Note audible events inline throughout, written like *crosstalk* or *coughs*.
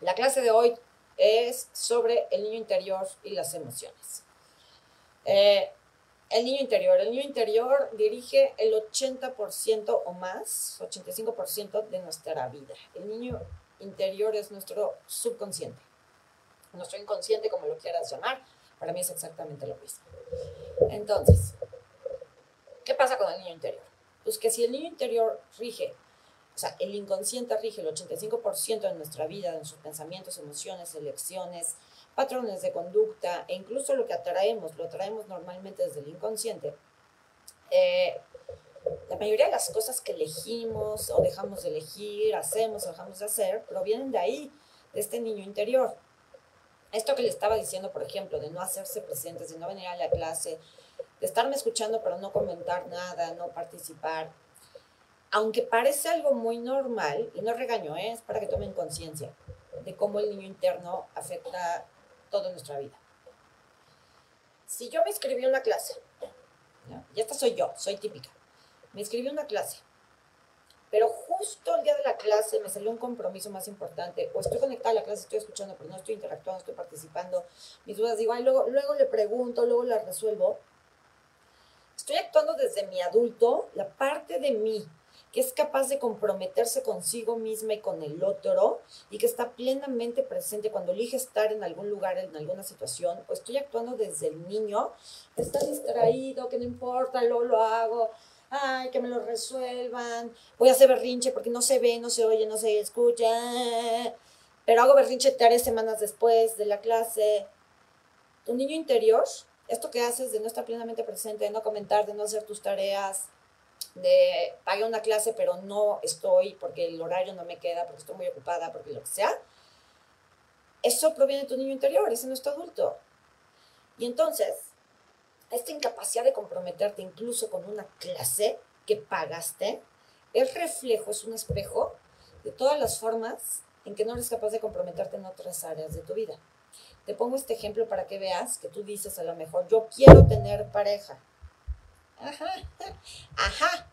La clase de hoy es sobre el niño interior y las emociones. Eh, el niño interior. El niño interior dirige el 80% o más, 85% de nuestra vida. El niño interior es nuestro subconsciente. Nuestro inconsciente, como lo quieras llamar, para mí es exactamente lo mismo. Entonces, ¿qué pasa con el niño interior? Pues que si el niño interior rige o sea, el inconsciente rige el 85% de nuestra vida, de nuestros pensamientos, emociones, elecciones, patrones de conducta e incluso lo que atraemos, lo atraemos normalmente desde el inconsciente. Eh, la mayoría de las cosas que elegimos o dejamos de elegir, hacemos o dejamos de hacer, provienen de ahí, de este niño interior. Esto que le estaba diciendo, por ejemplo, de no hacerse presentes, de no venir a la clase, de estarme escuchando pero no comentar nada, no participar, aunque parece algo muy normal, y no regaño, ¿eh? es para que tomen conciencia de cómo el niño interno afecta toda nuestra vida. Si yo me inscribí a una clase, y esta soy yo, soy típica, me inscribí a una clase, pero justo el día de la clase me salió un compromiso más importante, o estoy conectada a la clase, estoy escuchando, pero no estoy interactuando, estoy participando, mis dudas digo, ay, luego, luego le pregunto, luego las resuelvo. Estoy actuando desde mi adulto, la parte de mí que es capaz de comprometerse consigo misma y con el otro y que está plenamente presente cuando elige estar en algún lugar, en alguna situación, o estoy actuando desde el niño, está distraído, que no importa, luego lo hago, ay, que me lo resuelvan, voy a hacer berrinche porque no se ve, no se oye, no se escucha, pero hago berrinche tres semanas después de la clase. Tu niño interior, esto que haces de no estar plenamente presente, de no comentar, de no hacer tus tareas, de pagué una clase pero no estoy porque el horario no me queda, porque estoy muy ocupada, porque lo que sea, eso proviene de tu niño interior, ese no es tu adulto. Y entonces, esta incapacidad de comprometerte incluso con una clase que pagaste, es reflejo, es un espejo de todas las formas en que no eres capaz de comprometerte en otras áreas de tu vida. Te pongo este ejemplo para que veas que tú dices a lo mejor, yo quiero tener pareja. Ajá, *laughs* ajá.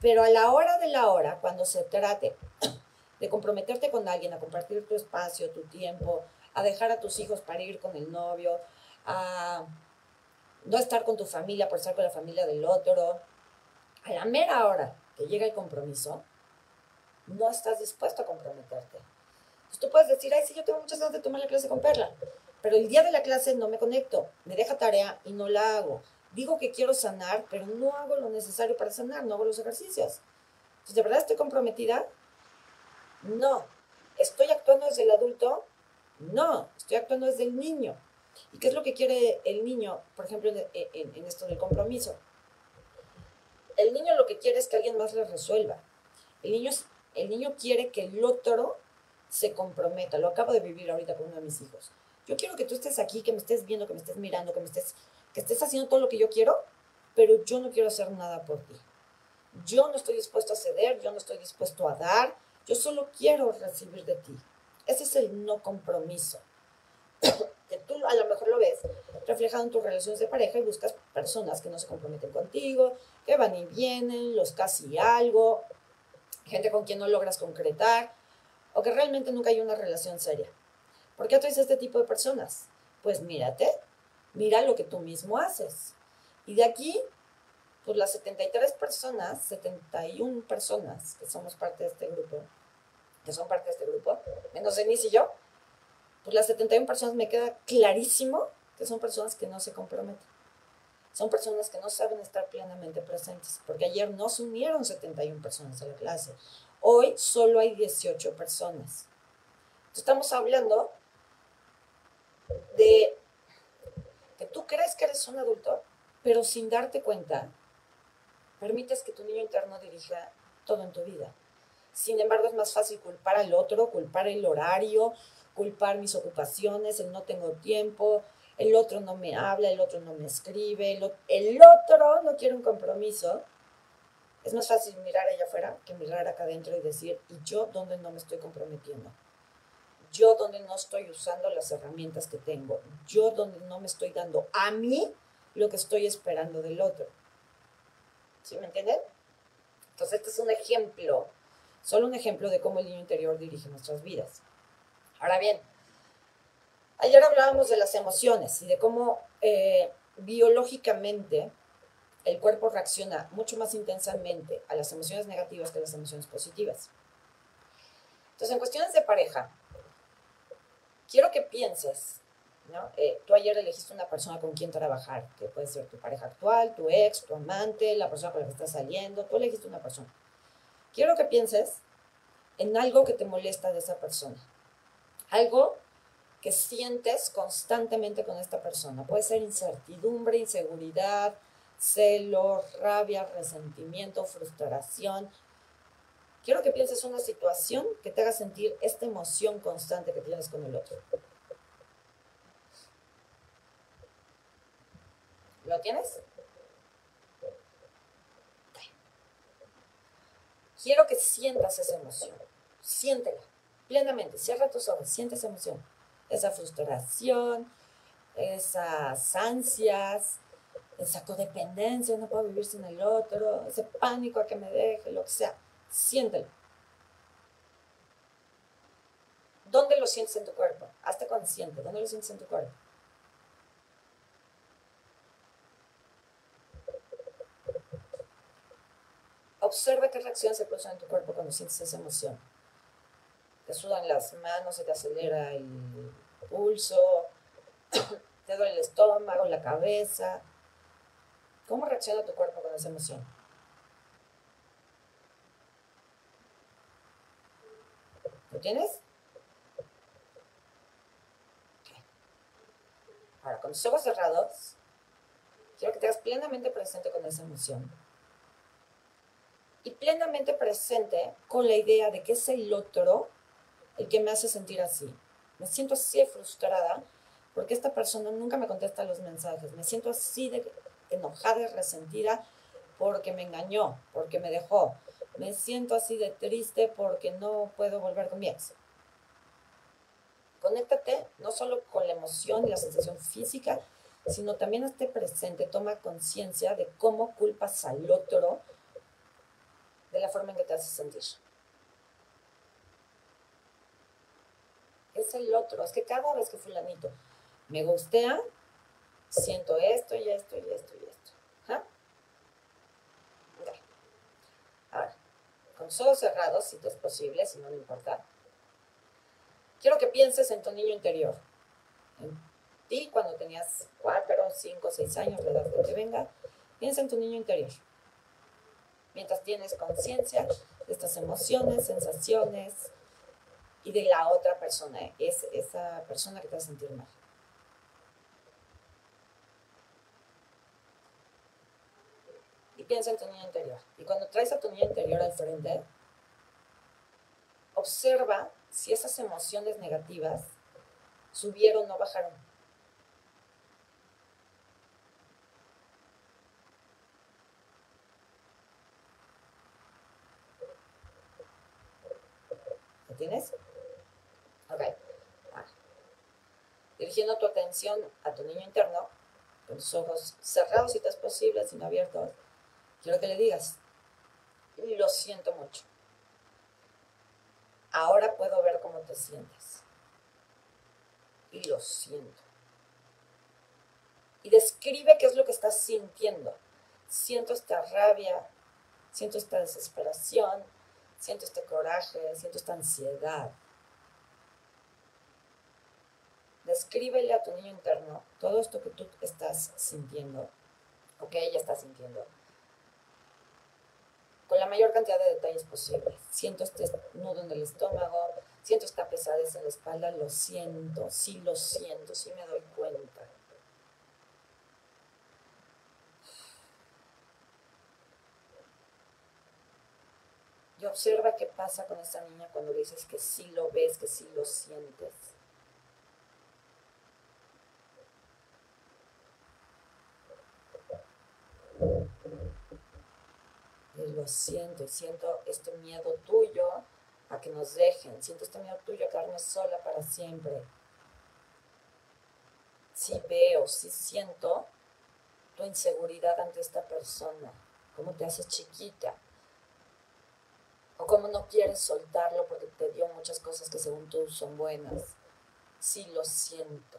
Pero a la hora de la hora, cuando se trate *coughs* de comprometerte con alguien, a compartir tu espacio, tu tiempo, a dejar a tus hijos para ir con el novio, a no estar con tu familia por estar con la familia del otro, a la mera hora que llega el compromiso, no estás dispuesto a comprometerte. Entonces tú puedes decir, ay, sí, yo tengo muchas ganas de tomar la clase con Perla, pero el día de la clase no me conecto, me deja tarea y no la hago digo que quiero sanar, pero no hago lo necesario para sanar, no hago los ejercicios. Entonces, ¿de verdad estoy comprometida? No. ¿Estoy actuando desde el adulto? No, estoy actuando desde el niño. ¿Y qué es lo que quiere el niño, por ejemplo, en, esto del compromiso? El niño lo que quiere es que alguien más le resuelva. El niño, el niño quiere que el otro se comprometa. Lo acabo de vivir ahorita con uno de mis hijos. Yo quiero que tú estés aquí, que me estés viendo, que me estés mirando, que me estés que estés haciendo todo lo que yo quiero, pero yo no quiero hacer nada por ti. Yo no estoy dispuesto a ceder, yo no estoy dispuesto a dar, yo solo quiero recibir de ti. Ese es el no compromiso. *coughs* que tú a lo mejor lo ves reflejado en tus relaciones de pareja y buscas personas que no se comprometen contigo, que van y vienen, los casi algo, gente con quien no logras concretar, o que realmente nunca hay una relación seria. ¿Por qué atraes a este tipo de personas? Pues mírate, mira lo que tú mismo haces. Y de aquí, pues las 73 personas, 71 personas que somos parte de este grupo, que son parte de este grupo, menos Denise y yo, pues las 71 personas me queda clarísimo que son personas que no se comprometen. Son personas que no saben estar plenamente presentes, porque ayer no se unieron 71 personas a la clase. Hoy solo hay 18 personas. estamos hablando de tú crees que eres un adulto, pero sin darte cuenta, permites que tu niño interno dirija todo en tu vida. Sin embargo, es más fácil culpar al otro, culpar el horario, culpar mis ocupaciones, el no tengo tiempo, el otro no me habla, el otro no me escribe, el, otro no quiere un compromiso. Es más fácil mirar allá afuera que mirar acá adentro y decir, ¿y yo dónde no me estoy comprometiendo? Yo donde no estoy usando las herramientas que tengo, yo donde no me estoy dando a mí lo que estoy esperando del otro. ¿Sí me entienden? Entonces, este es un ejemplo, solo un ejemplo de cómo el niño interior dirige nuestras vidas. Ahora bien, ayer hablábamos de las emociones y de cómo eh, biológicamente el cuerpo reacciona mucho más intensamente a las emociones negativas que a las emociones positivas. Entonces, en cuestiones de pareja, quiero que pienses, ¿no? Eh, tú ayer elegiste una persona con quien trabajar, que puede ser tu pareja actual, tu ex, tu amante, la persona con la que estás saliendo, tú elegiste una persona. Quiero que pienses en algo que te molesta de esa persona, algo que sientes constantemente con esta persona. Puede ser incertidumbre, inseguridad, celos, rabia, resentimiento, frustración. Quiero que pienses una situación que te haga sentir esta emoción constante que tienes con el otro. ¿Lo tienes? Quiero que sientas esa emoción. Siéntela plenamente. Cierra tus ojos, siente esa emoción. Esa frustración, esas ansias, esa codependencia, no puedo vivir sin el otro, ese pánico a que me deje, lo que sea. Siéntelo. ¿Dónde lo sientes en tu cuerpo? Hazte consciente. ¿Dónde lo sientes en tu cuerpo? Observa qué reacción se produce en tu cuerpo cuando sientes esa emoción. Te sudan las manos, se te acelera el pulso, *coughs* te duele el estómago, la cabeza. ¿Cómo reacciona tu cuerpo con esa emoción? ¿Lo tienes? Ahora, con tus ojos cerrados, quiero que te hagas plenamente presente con esa emoción y plenamente presente con la idea de que es el otro el que me hace sentir así. Me siento así frustrada porque esta persona nunca me contesta los mensajes. Me siento así de enojada y resentida porque me engañó, porque me dejó. Me siento así de triste porque no puedo volver con mi ex. Conéctate no solo con la emoción y la sensación física, sino también esté presente, toma conciencia de cómo culpas al otro de la forma en que te hace sentir. Es el otro, es que cada vez que fulanito me gustea, siento esto y esto y esto y esto. ¿Ah? Ahora, con ojos cerrados, si te es posible, si no, le importa. Quiero que pienses en tu niño interior. En ti cuando tenías 4, 5, 6 años, de edad que te venga. Piensa en tu niño interior mientras tienes conciencia de estas emociones, sensaciones y de la otra persona, es esa persona que te va a sentir mal. Y piensa en tu niño interior. Y cuando traes a tu niño interior al frente, observa si esas emociones negativas subieron o bajaron. tienes? Ok. Ah. Dirigiendo tu atención a tu niño interno, con tus ojos cerrados si te es posible, sin abiertos, quiero que le digas, lo siento mucho. Ahora puedo ver cómo te sientes. Y lo siento. Y describe qué es lo que estás sintiendo. Siento esta rabia, siento esta desesperación, siento este coraje, siento esta ansiedad. Descríbele a tu niño interno todo esto que tú estás sintiendo o que ella está sintiendo la mayor cantidad de detalles posibles. Siento este nudo en el estómago, siento esta pesadez en la espalda, lo siento, sí lo siento, sí me doy cuenta. observa qué pasa con esa niña cuando le dices que sí lo ves, que sí lo sientes. Y lo siento, siento este miedo tuyo a que nos dejen, siento este miedo tuyo a quedarme sola para siempre. Sí veo, sí siento tu inseguridad ante esta persona, cómo te haces chiquita, O como no quieres soltarlo porque te dio muchas cosas que según tú son buenas. Sí, lo siento.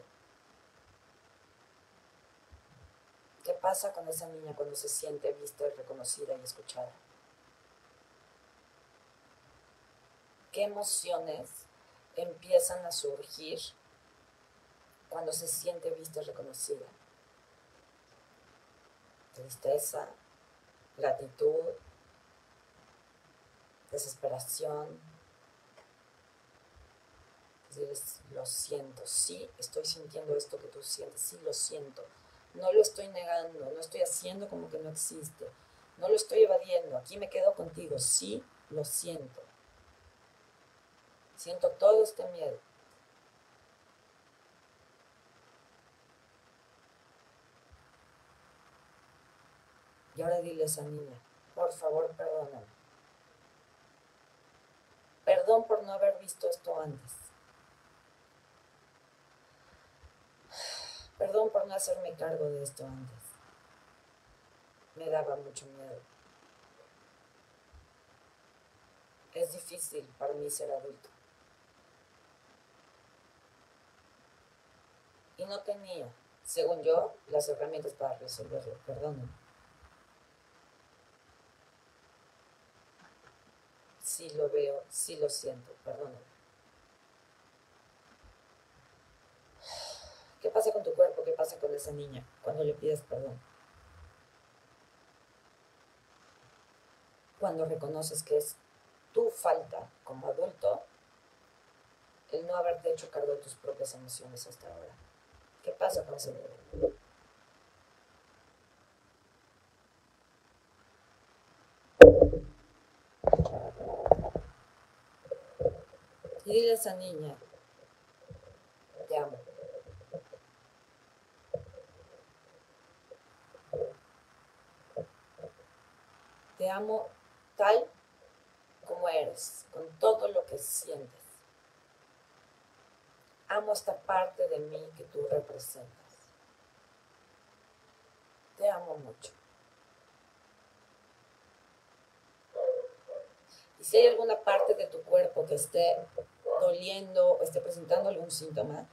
¿Qué pasa con esa niña cuando se siente vista, reconocida y escuchada? ¿Qué emociones empiezan a surgir cuando se siente vista y reconocida? Tristeza, gratitud, desesperación. Dices, lo siento, sí, estoy sintiendo esto que tú sientes, sí, lo siento. No lo estoy negando, no estoy haciendo como que no existe, no lo estoy evadiendo, aquí me quedo contigo, sí, lo siento. Siento todo este miedo. Y ahora dile a esa niña, por favor, perdóname. Perdón por no haber visto esto antes. Perdón por no hacerme cargo de esto antes. Me daba mucho miedo. Es difícil para mí ser adulto. Y no tenía, según yo, las herramientas para resolverlo. Perdóname. sí lo veo, sí lo siento, perdóname. ¿Qué pasa con tu cuerpo? ¿Qué pasa con esa niña cuando le pides perdón? Cuando reconoces que es tu falta como adulto el no haberte hecho cargo de tus propias emociones hasta ahora. ¿Qué pasa con ese niño? Y dile a esa niña, te amo. Te amo tal como eres, con todo lo que sientes. Amo esta parte de mí que tú representas. Te amo mucho. Y si hay alguna parte de tu cuerpo que esté doliendo o esté presentando algún síntoma,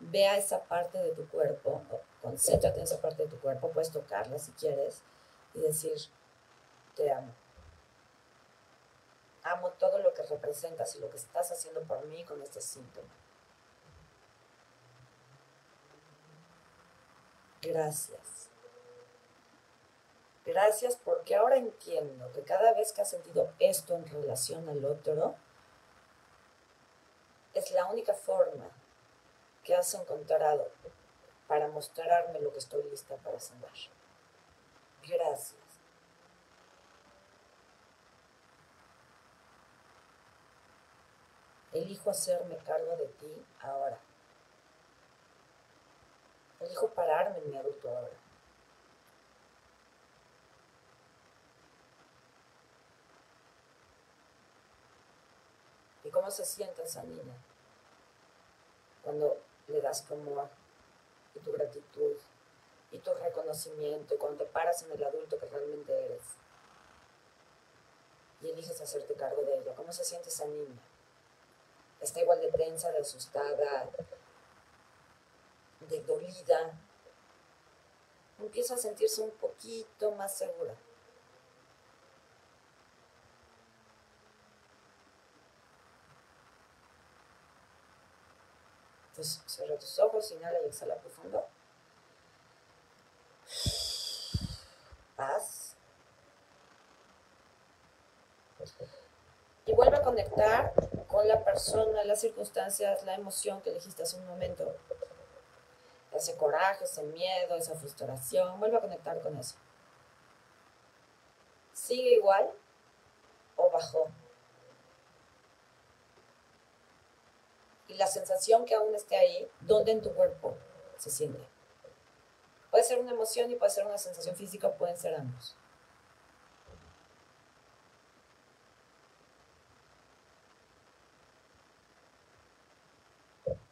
vea esa parte de tu cuerpo, concéntrate en esa parte de tu cuerpo, puedes tocarla si quieres y decir, te amo. Amo todo lo que representas y lo que estás haciendo por mí con este síntoma. Gracias. Gracias porque ahora entiendo que cada vez que has sentido esto en relación al otro, es la única forma que has encontrado para mostrarme lo que estoy lista para sanar. Gracias. Elijo hacerme cargo de ti ahora. Elijo pararme en mi adulto ahora. ¿Y cómo se siente esa niña? Cuando le das tu amor y tu gratitud y tu reconocimiento y cuando te paras en el adulto que realmente eres y eliges hacerte cargo de ella. ¿Cómo se siente esa niña? Está igual de tensa, de asustada, dolida. Empieza a sentirse un poquito más segura. Entonces, cierra tus ojos, inhala y exhala profundo. Paz. Y vuelve a conectar con la persona, las circunstancias, la emoción que elegiste hace un momento. Ese coraje, ese miedo, esa frustración. Vuelve a conectar con eso. ¿Sigue igual o bajó? y la sensación que aún esté ahí, ¿dónde en tu cuerpo se siente? Puede ser una emoción y puede ser una sensación física, pueden ser ambos.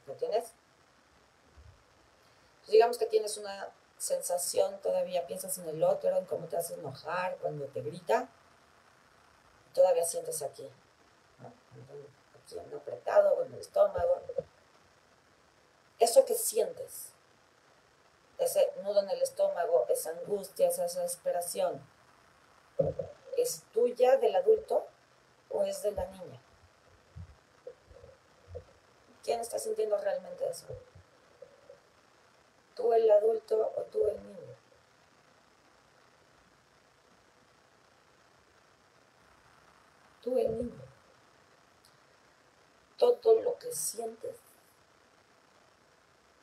¿Lo tienes? Digamos que tienes una sensación, todavía piensas en el otro, en cómo te hace enojar cuando te grita. todavía sientes aquí, aquí en apretado, en el estómago. Eso que sientes, ese nudo en el estómago, esa angustia, esa desesperación, ¿es tuya del adulto o es de la niña? ¿Quién está sintiendo realmente eso? ¿Tú el adulto o tú el niño? Tú el niño. Todo lo que sientes,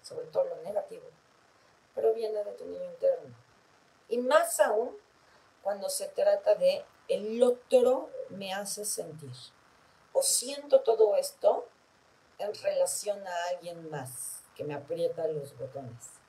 sobre todo lo negativo, proviene de tu niño interno. Y más aún cuando se trata de el otro me hace sentir. O siento todo esto en relación a alguien más que me aprieta los botones.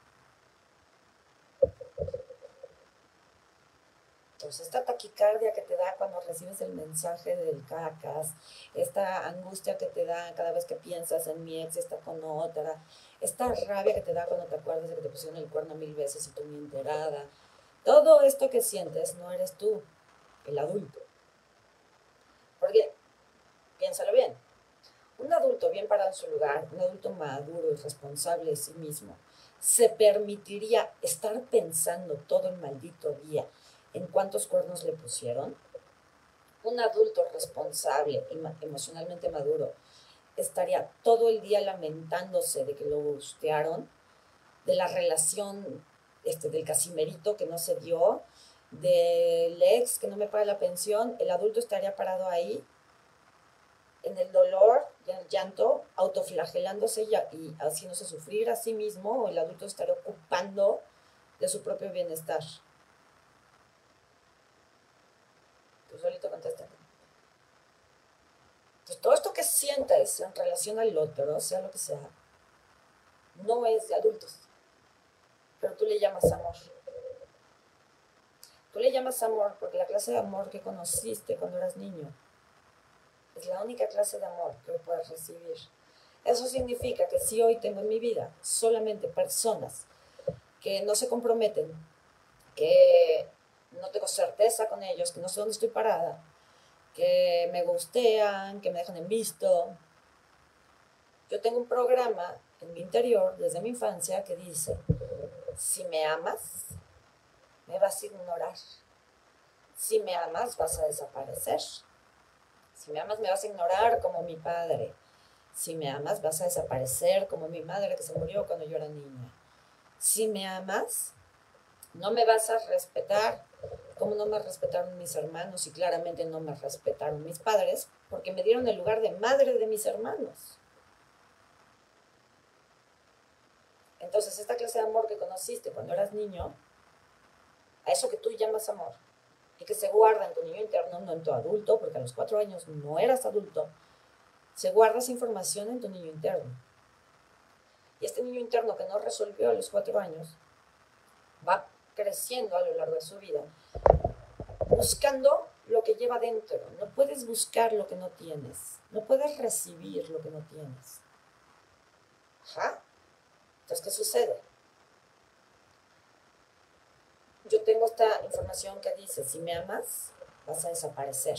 Esta taquicardia que te da cuando recibes el mensaje del cacas, esta angustia que te da cada vez que piensas en mi ex, está con otra, esta rabia que te da cuando te acuerdas de que te pusieron el cuerno mil veces y tú ni enterada, todo esto que sientes no eres tú, el adulto. Porque, piénsalo bien, un adulto bien parado en su lugar, un adulto maduro y responsable de sí mismo, se permitiría estar pensando todo el maldito día cuántos cuernos le pusieron. Un adulto responsable y emocionalmente maduro estaría todo el día lamentándose de que lo gustearon, de la relación este, del casimerito que no se dio, del ex que no me paga la pensión, el adulto estaría parado ahí en el dolor en el llanto, autoflagelándose y, y haciéndose sufrir a sí mismo, o el adulto estaría ocupando de su propio bienestar. Solito contesta. Entonces, todo esto que sientes en relación al otro, sea lo que sea, no es de adultos, pero tú le llamas amor. Tú le llamas amor porque la clase de amor que conociste cuando eras niño es la única clase de amor que puedes recibir. Eso significa que si hoy tengo en mi vida solamente personas que no se comprometen, que no tengo certeza con ellos, que no sé dónde estoy parada, que me gustean, que me dejan en visto. Yo tengo un programa en mi interior desde mi infancia que dice, si me amas, me vas a ignorar. Si me amas, vas a desaparecer. Si me amas, me vas a ignorar como mi padre. Si me amas, vas a desaparecer como mi madre que se murió cuando yo era niña. Si me amas, no me vas a respetar como no me respetaron mis hermanos y claramente no me respetaron mis padres porque me dieron el lugar de madre de mis hermanos. Entonces, esta clase de amor que conociste cuando eras niño, a eso que tú llamas amor, y que se guarda en tu niño interno, no en tu adulto, porque a los cuatro años no eras adulto, se guarda esa información en tu niño interno. Y este niño interno que no resolvió a los cuatro años, va creciendo a lo largo de su vida, buscando lo que lleva dentro. No puedes buscar lo que no tienes. No puedes recibir lo que no tienes. Ajá. Entonces, ¿qué sucede? Yo tengo esta información que dice, si me amas, vas a desaparecer.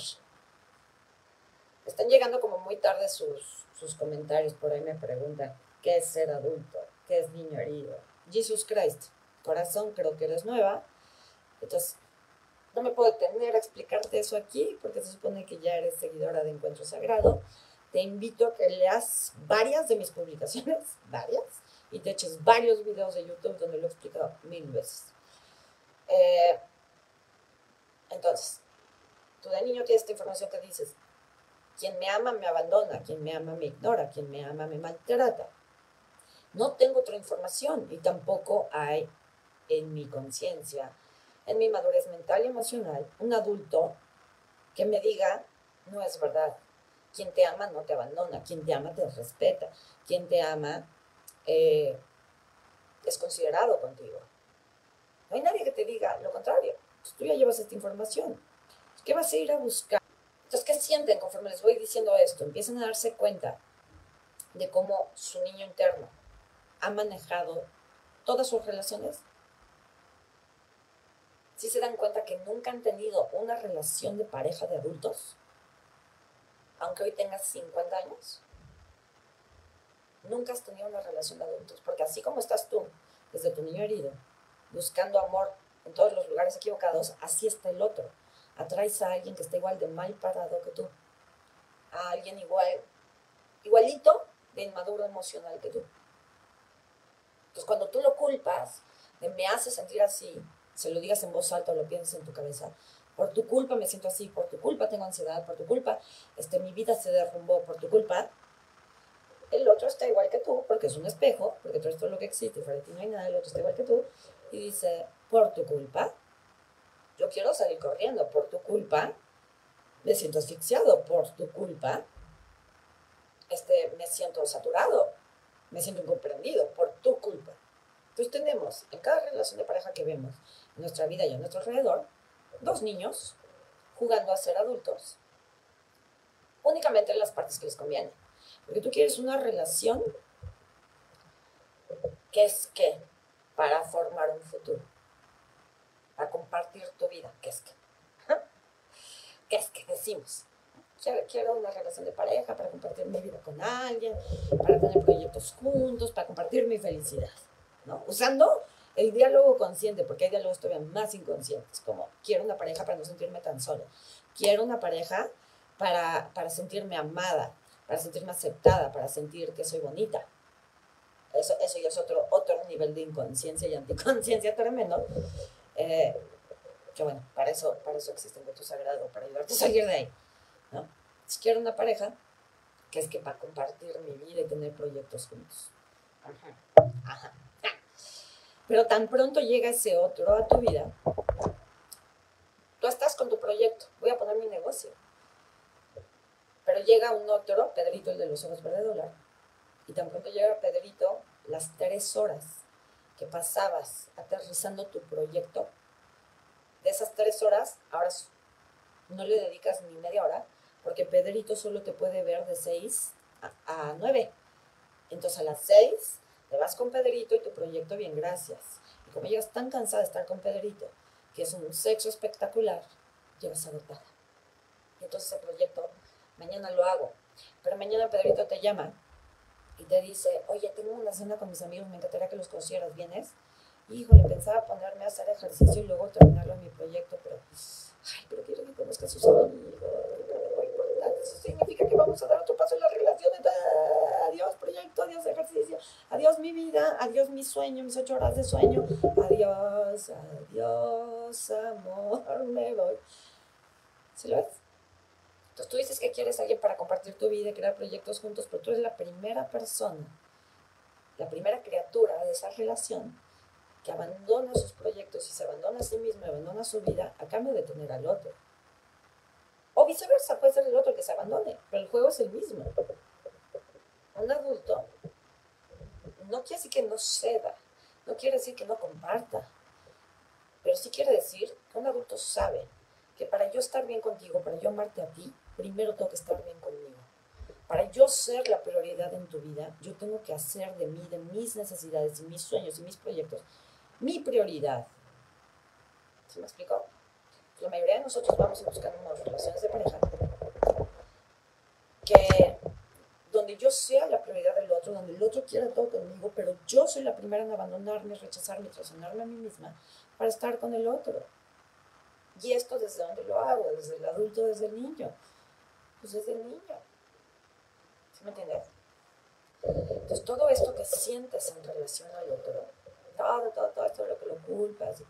Están llegando como muy tarde sus, sus comentarios, por ahí me preguntan, ¿qué es ser adulto? ¿Qué es niño herido? Jesus Christ corazón, creo que eres nueva. Entonces, no me puedo detener a explicarte eso aquí, porque se supone que ya eres seguidora de Encuentro Sagrado. Te invito a que leas varias de mis publicaciones, *laughs* varias, y te eches varios videos de YouTube donde lo he explicado mil veces. Eh, entonces, tú de niño tienes esta información que dices, quien me ama me abandona, quien me ama me ignora, quien me ama me maltrata. No tengo otra información y tampoco hay en mi conciencia, en mi madurez mental y emocional, un adulto que me diga, no es verdad. Quien te ama no te abandona, quien te ama te respeta, quien te ama eh, es considerado contigo. No hay nadie que te diga lo contrario. Tú ya llevas esta información. ¿Qué vas a ir a buscar? Entonces, ¿qué sienten conforme les voy diciendo esto? Empiezan a darse cuenta de cómo su niño interno ha manejado todas sus relaciones si se dan cuenta que nunca han tenido una relación de pareja de adultos, aunque hoy tengas 50 años, nunca has tenido una relación de adultos, porque así como estás tú, desde tu niño herido, buscando amor en todos los lugares equivocados, así está el otro. Atraes a alguien que está igual de mal parado que tú, a alguien igual, igualito de inmaduro emocional que tú. Entonces, cuando tú lo culpas, me hace sentir así, se lo digas en voz alta o lo pienses en tu cabeza, por tu culpa me siento así, por tu culpa tengo ansiedad, por tu culpa este, mi vida se derrumbó, por tu culpa, el otro está igual que tú, porque es un espejo, porque todo esto es lo que existe, fuera de ti no hay nada, el otro está igual que tú, y dice, por tu culpa, yo quiero salir corriendo, por tu culpa, me siento asfixiado, por tu culpa, este, me siento saturado, me siento incomprendido, por tu culpa. Entonces tenemos en cada relación de pareja que vemos nuestra vida y a nuestro alrededor, dos niños jugando a ser adultos, únicamente en las partes que les conviene. Porque tú quieres una relación que es que para formar un futuro, para compartir tu vida, ¿qué es que? ¿Qué es que decimos? Quiero, quiero una relación de pareja para compartir mi vida con alguien, para tener proyectos juntos, para compartir mi felicidad, ¿no? Usando el diálogo consciente, porque hay diálogos todavía más inconscientes, como quiero una pareja para no sentirme tan sola, quiero una pareja para, para sentirme amada, para sentirme aceptada, para sentir que soy bonita. Eso, eso ya es otro, otro nivel de inconsciencia y anticonciencia tremendo. Eh, que bueno, para eso, para eso existe el voto sagrado, para ayudarte a salir de ahí. ¿no? Si quiero una pareja, que es que para compartir mi vida y tener proyectos juntos. Ajá. Ajá. Pero tan pronto llega ese otro a tu vida, tú estás con tu proyecto, voy a poner mi negocio. Pero llega un otro, Pedrito, el de los ojos verde dólar, y tan pronto llega Pedrito, las tres horas que pasabas aterrizando tu proyecto, de esas tres horas, ahora no le dedicas ni media hora, porque Pedrito solo te puede ver de seis a, nueve. Entonces a las seis te vas con Pedrito y tu proyecto bien, gracias. Y como llegas tan cansada de estar con Pedrito, que es un sexo espectacular, llegas agotada. Y entonces el proyecto, mañana lo hago. Pero mañana Pedrito te llama y te dice, oye, tengo una cena con mis amigos, me encantaría que los conocieras, ¿vienes? Híjole, pensaba ponerme a hacer ejercicio y luego terminarlo en mi proyecto, pero, ay, pero quiero que conozcas a sus amigos, eso significa que vamos a dar otro paso en la relación. Adiós proyecto, adiós ejercicio, adiós mi vida, adiós mi sueño, mis ocho horas de sueño. Adiós, adiós, amor, me voy. ¿Sí lo ves? Entonces tú dices que quieres a alguien para compartir tu vida y crear proyectos juntos, pero tú eres la primera persona, la primera criatura de esa relación que abandona sus proyectos y se abandona a sí mismo y abandona su vida a cambio de tener al otro. Viceversa, puede ser el otro que se abandone, pero el juego es el mismo. Un adulto no quiere decir que no ceda, no quiere decir que no comparta, pero sí quiere decir que un adulto sabe que para yo estar bien contigo, para yo amarte a ti, primero tengo que estar bien conmigo. Para yo ser la prioridad en tu vida, yo tengo que hacer de mí, de mis necesidades y mis sueños y mis proyectos, mi prioridad. ¿Se me explicó? La mayoría de nosotros vamos a buscar unas relaciones de pareja que donde yo sea la prioridad del otro, donde el otro quiera todo conmigo, pero yo soy la primera en abandonarme, rechazarme, traicionarme a mí misma para estar con el otro. Y esto desde dónde lo hago, desde el adulto, desde el niño. Pues desde el niño. ¿Sí me entiendes? Entonces todo esto que sientes en relación al otro, todo, todo, todo esto lo que lo culpas,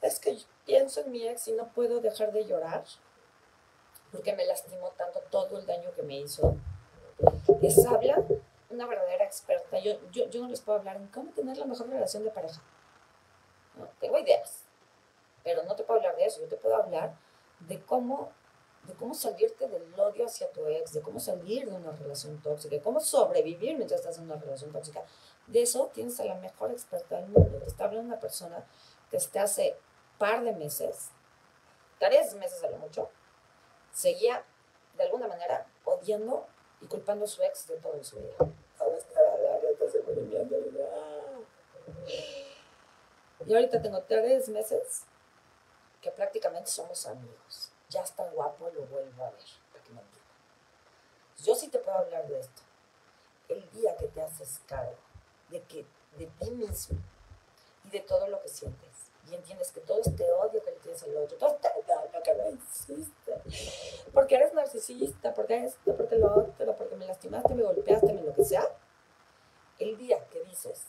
es que pienso en mi ex y no puedo dejar de llorar porque me lastimó tanto todo el daño que me hizo. Es habla una verdadera experta. Yo, yo, yo no les puedo hablar en cómo tener la mejor relación de pareja. Tengo ideas, pero no te puedo hablar de eso. Yo te puedo hablar de cómo, de cómo salirte del odio hacia tu ex, de cómo salir de una relación tóxica, de cómo sobrevivir mientras estás en una relación tóxica. De eso tienes a la mejor experta del mundo. Te está hablando una persona que te hace par de meses, tres meses a lo mucho, seguía de alguna manera odiando y culpando a su ex de todo su vida. Y ahorita tengo tres meses que prácticamente somos amigos. Ya está guapo, lo vuelvo a ver, para que me Yo sí te puedo hablar de esto. El día que te haces cargo de que de ti mismo y de todo lo que sientes entiendes que todo este odio que le tienes al otro, todo este odio que me hiciste, porque eres narcisista, porque esto, porque lo otro, porque me lastimaste, me golpeaste, me lo que sea, el día que dices,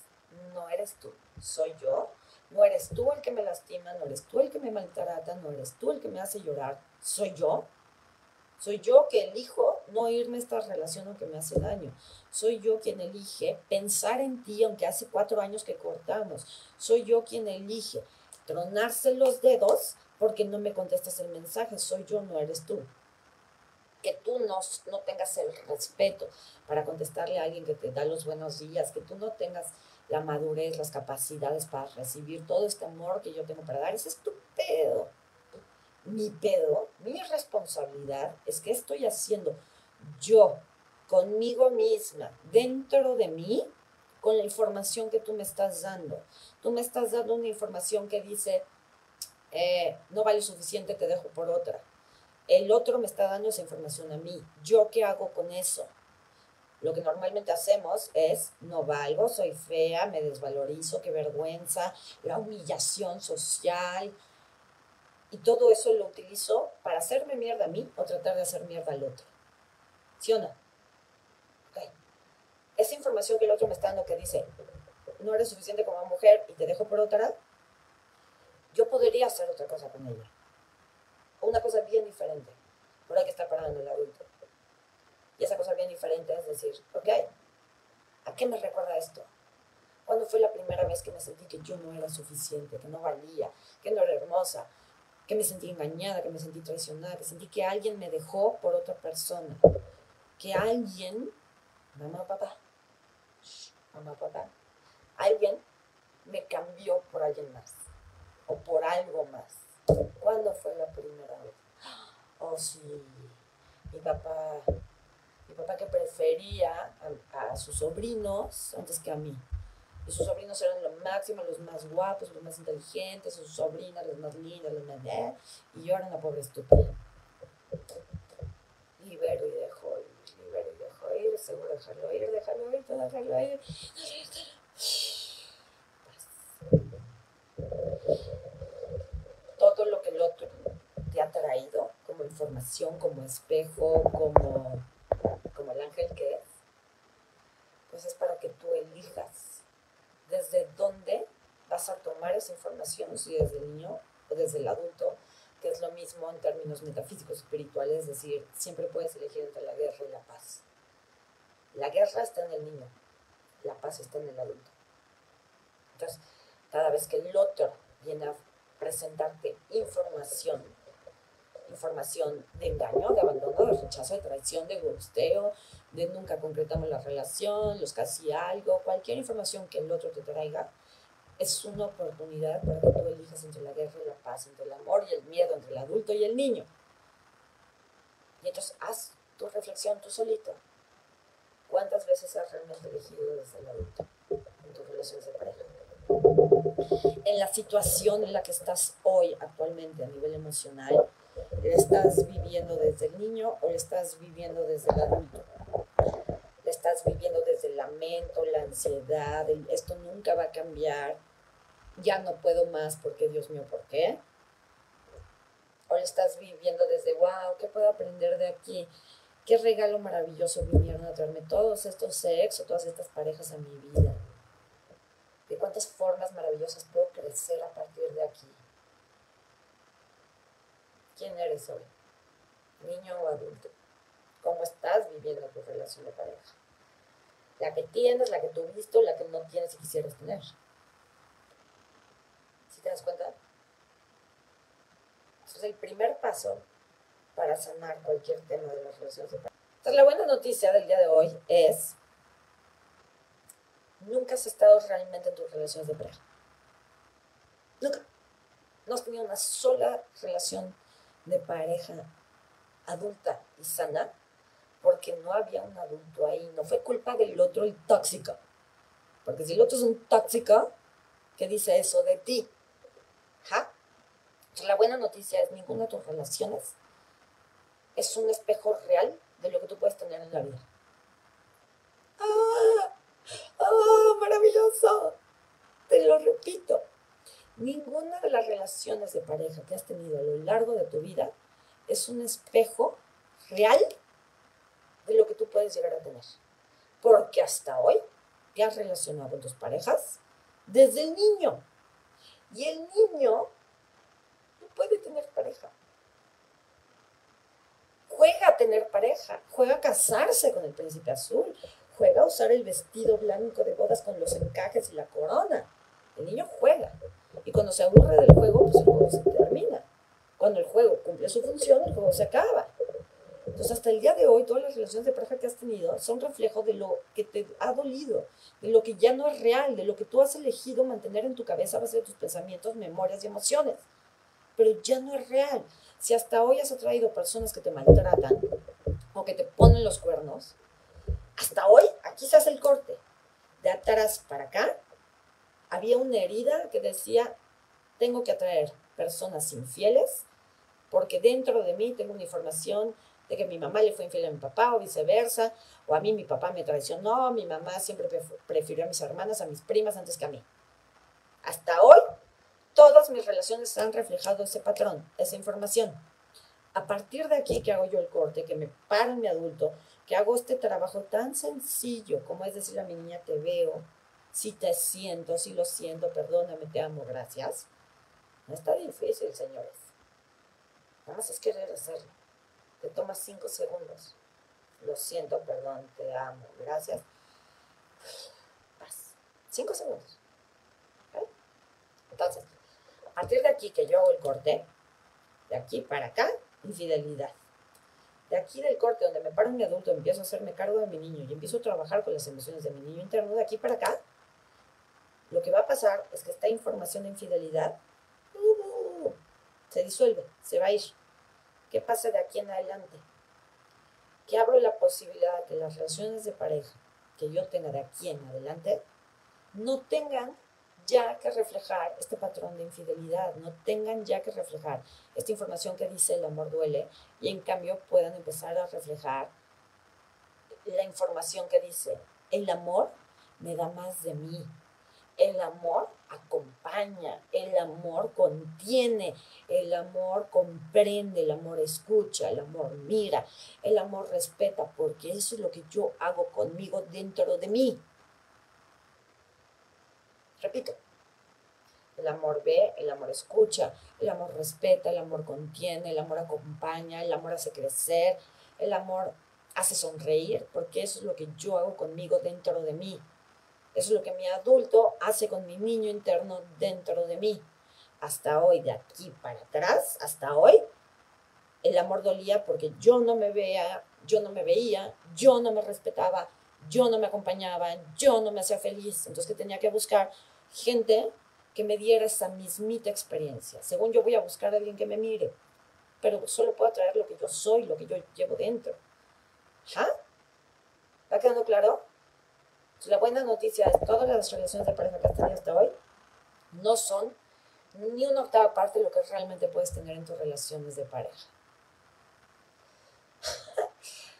no eres tú, soy yo, no eres tú el que me lastima, no eres tú el que me maltrata, no eres tú el que me hace llorar, soy yo. Soy yo que elijo no irme a esta relación aunque me hace daño. Soy yo quien elige pensar en ti aunque hace cuatro años que cortamos. Soy yo quien elige tronarse los dedos porque no me contestas el mensaje. Soy yo, no eres tú. Que tú no, no tengas el respeto para contestarle a alguien que te da los buenos días, que tú no tengas la madurez, las capacidades para recibir todo este amor que yo tengo para dar. Ese es tu pedo. Mi pedo, mi responsabilidad es que estoy haciendo yo conmigo misma, dentro de mí, con la información que tú me estás dando. Tú me estás dando una información que dice, eh, no vale suficiente, te dejo por otra. El otro me está dando esa información a mí. ¿Yo qué hago con eso? Lo que normalmente hacemos es, no valgo, soy fea, me desvalorizo, qué vergüenza, la humillación social. Y todo eso lo utilizo para hacerme mierda a mí o tratar de hacer mierda al otro. ¿Sí o no? Esa información que el otro me está dando que dice, no eres suficiente como mujer y te dejo por otra, yo podría hacer otra cosa con ella. O una cosa bien diferente. Pero hay que estar parando el adulto. Y esa cosa bien diferente es decir, ok, ¿a qué me recuerda esto? ¿Cuándo fue la primera vez que me sentí que yo no era suficiente, que no valía, que no era hermosa, que me sentí engañada, que me sentí traicionada, que sentí que alguien me dejó por otra persona? Que alguien, mamá, papá, mamá, papá, alguien me cambió por alguien más o por algo más. ¿Cuándo fue la primera vez? *gasps* Oh, sí, mi papá mi papá que prefería a, sus sobrinos antes que a mí. Y sus sobrinos eran lo máximo, los más guapos, los más inteligentes, sus sobrinas, las más lindas, las más... Y yo era una pobre estúpida. Libero y dejo ir, libero y dejo ir, seguro dejarlo ir, dejarlo ir, dejarlo ir. Todo lo que el otro te ha traído como información, como espejo, como el ángel que es, pues es para que tú elijas desde dónde vas a tomar esa información, si desde el niño o desde el adulto, que es lo mismo en términos metafísicos espirituales, es decir, siempre puedes elegir entre la guerra y la paz. La guerra está en el niño, la paz está en el adulto. Entonces, cada vez que el otro viene a presentarte información información de engaño, de abandono, de rechazo, de traición, de gusteo, de nunca concretamos la relación, los casi algo, cualquier información que el otro te traiga, es una oportunidad para que tú elijas entre la guerra y la paz, entre el amor y el miedo, entre el adulto y el niño. Y entonces haz tu reflexión tú solito. ¿Cuántas veces has realmente elegido desde el adulto en tus relaciones de pareja? En la situación en la que estás hoy actualmente a nivel emocional, ¿Le estás viviendo desde el niño o le estás viviendo desde el adulto? ¿Le estás viviendo desde el lamento, la ansiedad, esto nunca va a cambiar, ya no puedo más porque Dios mío, ¿por qué? ¿O le estás viviendo desde, wow, ¿qué puedo aprender de aquí? Qué regalo maravilloso vinieron a traerme todos estos sexos, todas estas parejas a mi vida. De cuántas formas maravillosas puedo crecer a partir de aquí. ¿Quién eres hoy? ¿Niño o adulto? ¿Cómo estás viviendo tu relación de pareja? La que tienes, la que tuviste, la que no tienes y quisieras tener. ¿Sí te das cuenta? Entonces el primer paso para sanar cualquier tema de las relaciones de pareja. Entonces la buena noticia del día de hoy es, nunca has estado realmente en tus relaciones de pareja. Nunca. No has tenido una sola relación de pareja adulta y sana porque no había un adulto ahí. No fue culpa del otro el tóxico. Porque si el otro es un tóxico, ¿qué dice eso de ti? ¿Ja? la buena noticia es ninguna de tus relaciones es un espejo real de lo que tú puedes tener en la vida. ¡Ah! ¡Ah! ¡Maravilloso! Te lo repito. Ninguna de las relaciones de pareja que has tenido a lo largo de tu vida es un espejo real de lo que tú puedes llegar a tener. Porque hasta hoy te has relacionado con tus parejas desde el niño. Y el niño no puede tener pareja. Juega a tener pareja, juega a casarse con el príncipe azul, juega a usar el vestido blanco de bodas con los encajes y la corona. El niño juega. Y cuando se aburre del juego, pues el juego se termina. Cuando el juego cumple su función, el juego se acaba. Entonces, hasta el día de hoy, todas las relaciones de pareja que has tenido son reflejo de lo que te ha dolido, de lo que ya no es real, de lo que tú has elegido mantener en tu cabeza a base de tus pensamientos, memorias y emociones. Pero ya no es real. Si hasta hoy has atraído personas que te maltratan o que te ponen los cuernos, hasta hoy aquí se hace el corte. De atrás para acá había una herida que decía, tengo que atraer personas infieles porque dentro de mí tengo una información de que mi mamá le fue infiel a mi papá o viceversa, o a mí mi papá me traicionó, mi mamá siempre prefirió a mis hermanas, a mis primas antes que a mí. Hasta hoy, todas mis relaciones han reflejado ese patrón, esa información. A partir de aquí que hago yo el corte, que me paro en mi adulto, que hago este trabajo tan sencillo como es decirle a mi niña te veo, si te siento, si lo siento, perdóname, te amo, gracias. No está difícil, señores. Nada más es querer hacerlo. Te tomas cinco segundos. Lo siento, perdón, te amo, gracias. Paz. Cinco segundos. Entonces, a partir de aquí que yo hago el corte, de aquí para acá, infidelidad. De aquí del corte donde me paro mi adulto, empiezo a hacerme cargo de mi niño y empiezo a trabajar con las emociones de mi niño interno, de aquí para acá, lo que va a pasar es que esta información de infidelidad uh, se disuelve, se va a ir. ¿Qué pasa de aquí en adelante? Que abro la posibilidad de que las relaciones de pareja que yo tenga de aquí en adelante no tengan ya que reflejar este patrón de infidelidad, no tengan ya que reflejar esta información que dice el amor duele y en cambio puedan empezar a reflejar la información que dice el amor me da más de mí, el amor acompaña, el amor contiene, el amor comprende, el amor escucha, el amor mira, el amor respeta, porque eso es lo que yo hago conmigo dentro de mí. Repito, el amor ve, el amor escucha, el amor respeta, el amor contiene, el amor acompaña, el amor hace crecer, el amor hace sonreír, porque eso es lo que yo hago conmigo dentro de mí. Eso es lo que mi adulto hace con mi niño interno dentro de mí. Hasta hoy, de aquí para atrás, hasta hoy, el amor dolía porque yo no me veía, yo no me veía, yo no me respetaba, yo no me acompañaba, yo no me hacía feliz. Entonces que tenía que buscar gente que me diera esa mismita experiencia. Según yo voy a buscar a alguien que me mire, pero solo puedo traer lo que yo soy, lo que yo llevo dentro. ¿Ah? ¿Está quedando claro? La buena noticia es todas las relaciones de pareja que has tenido hasta hoy no son ni una octava parte de lo que realmente puedes tener en tus relaciones de pareja. *laughs*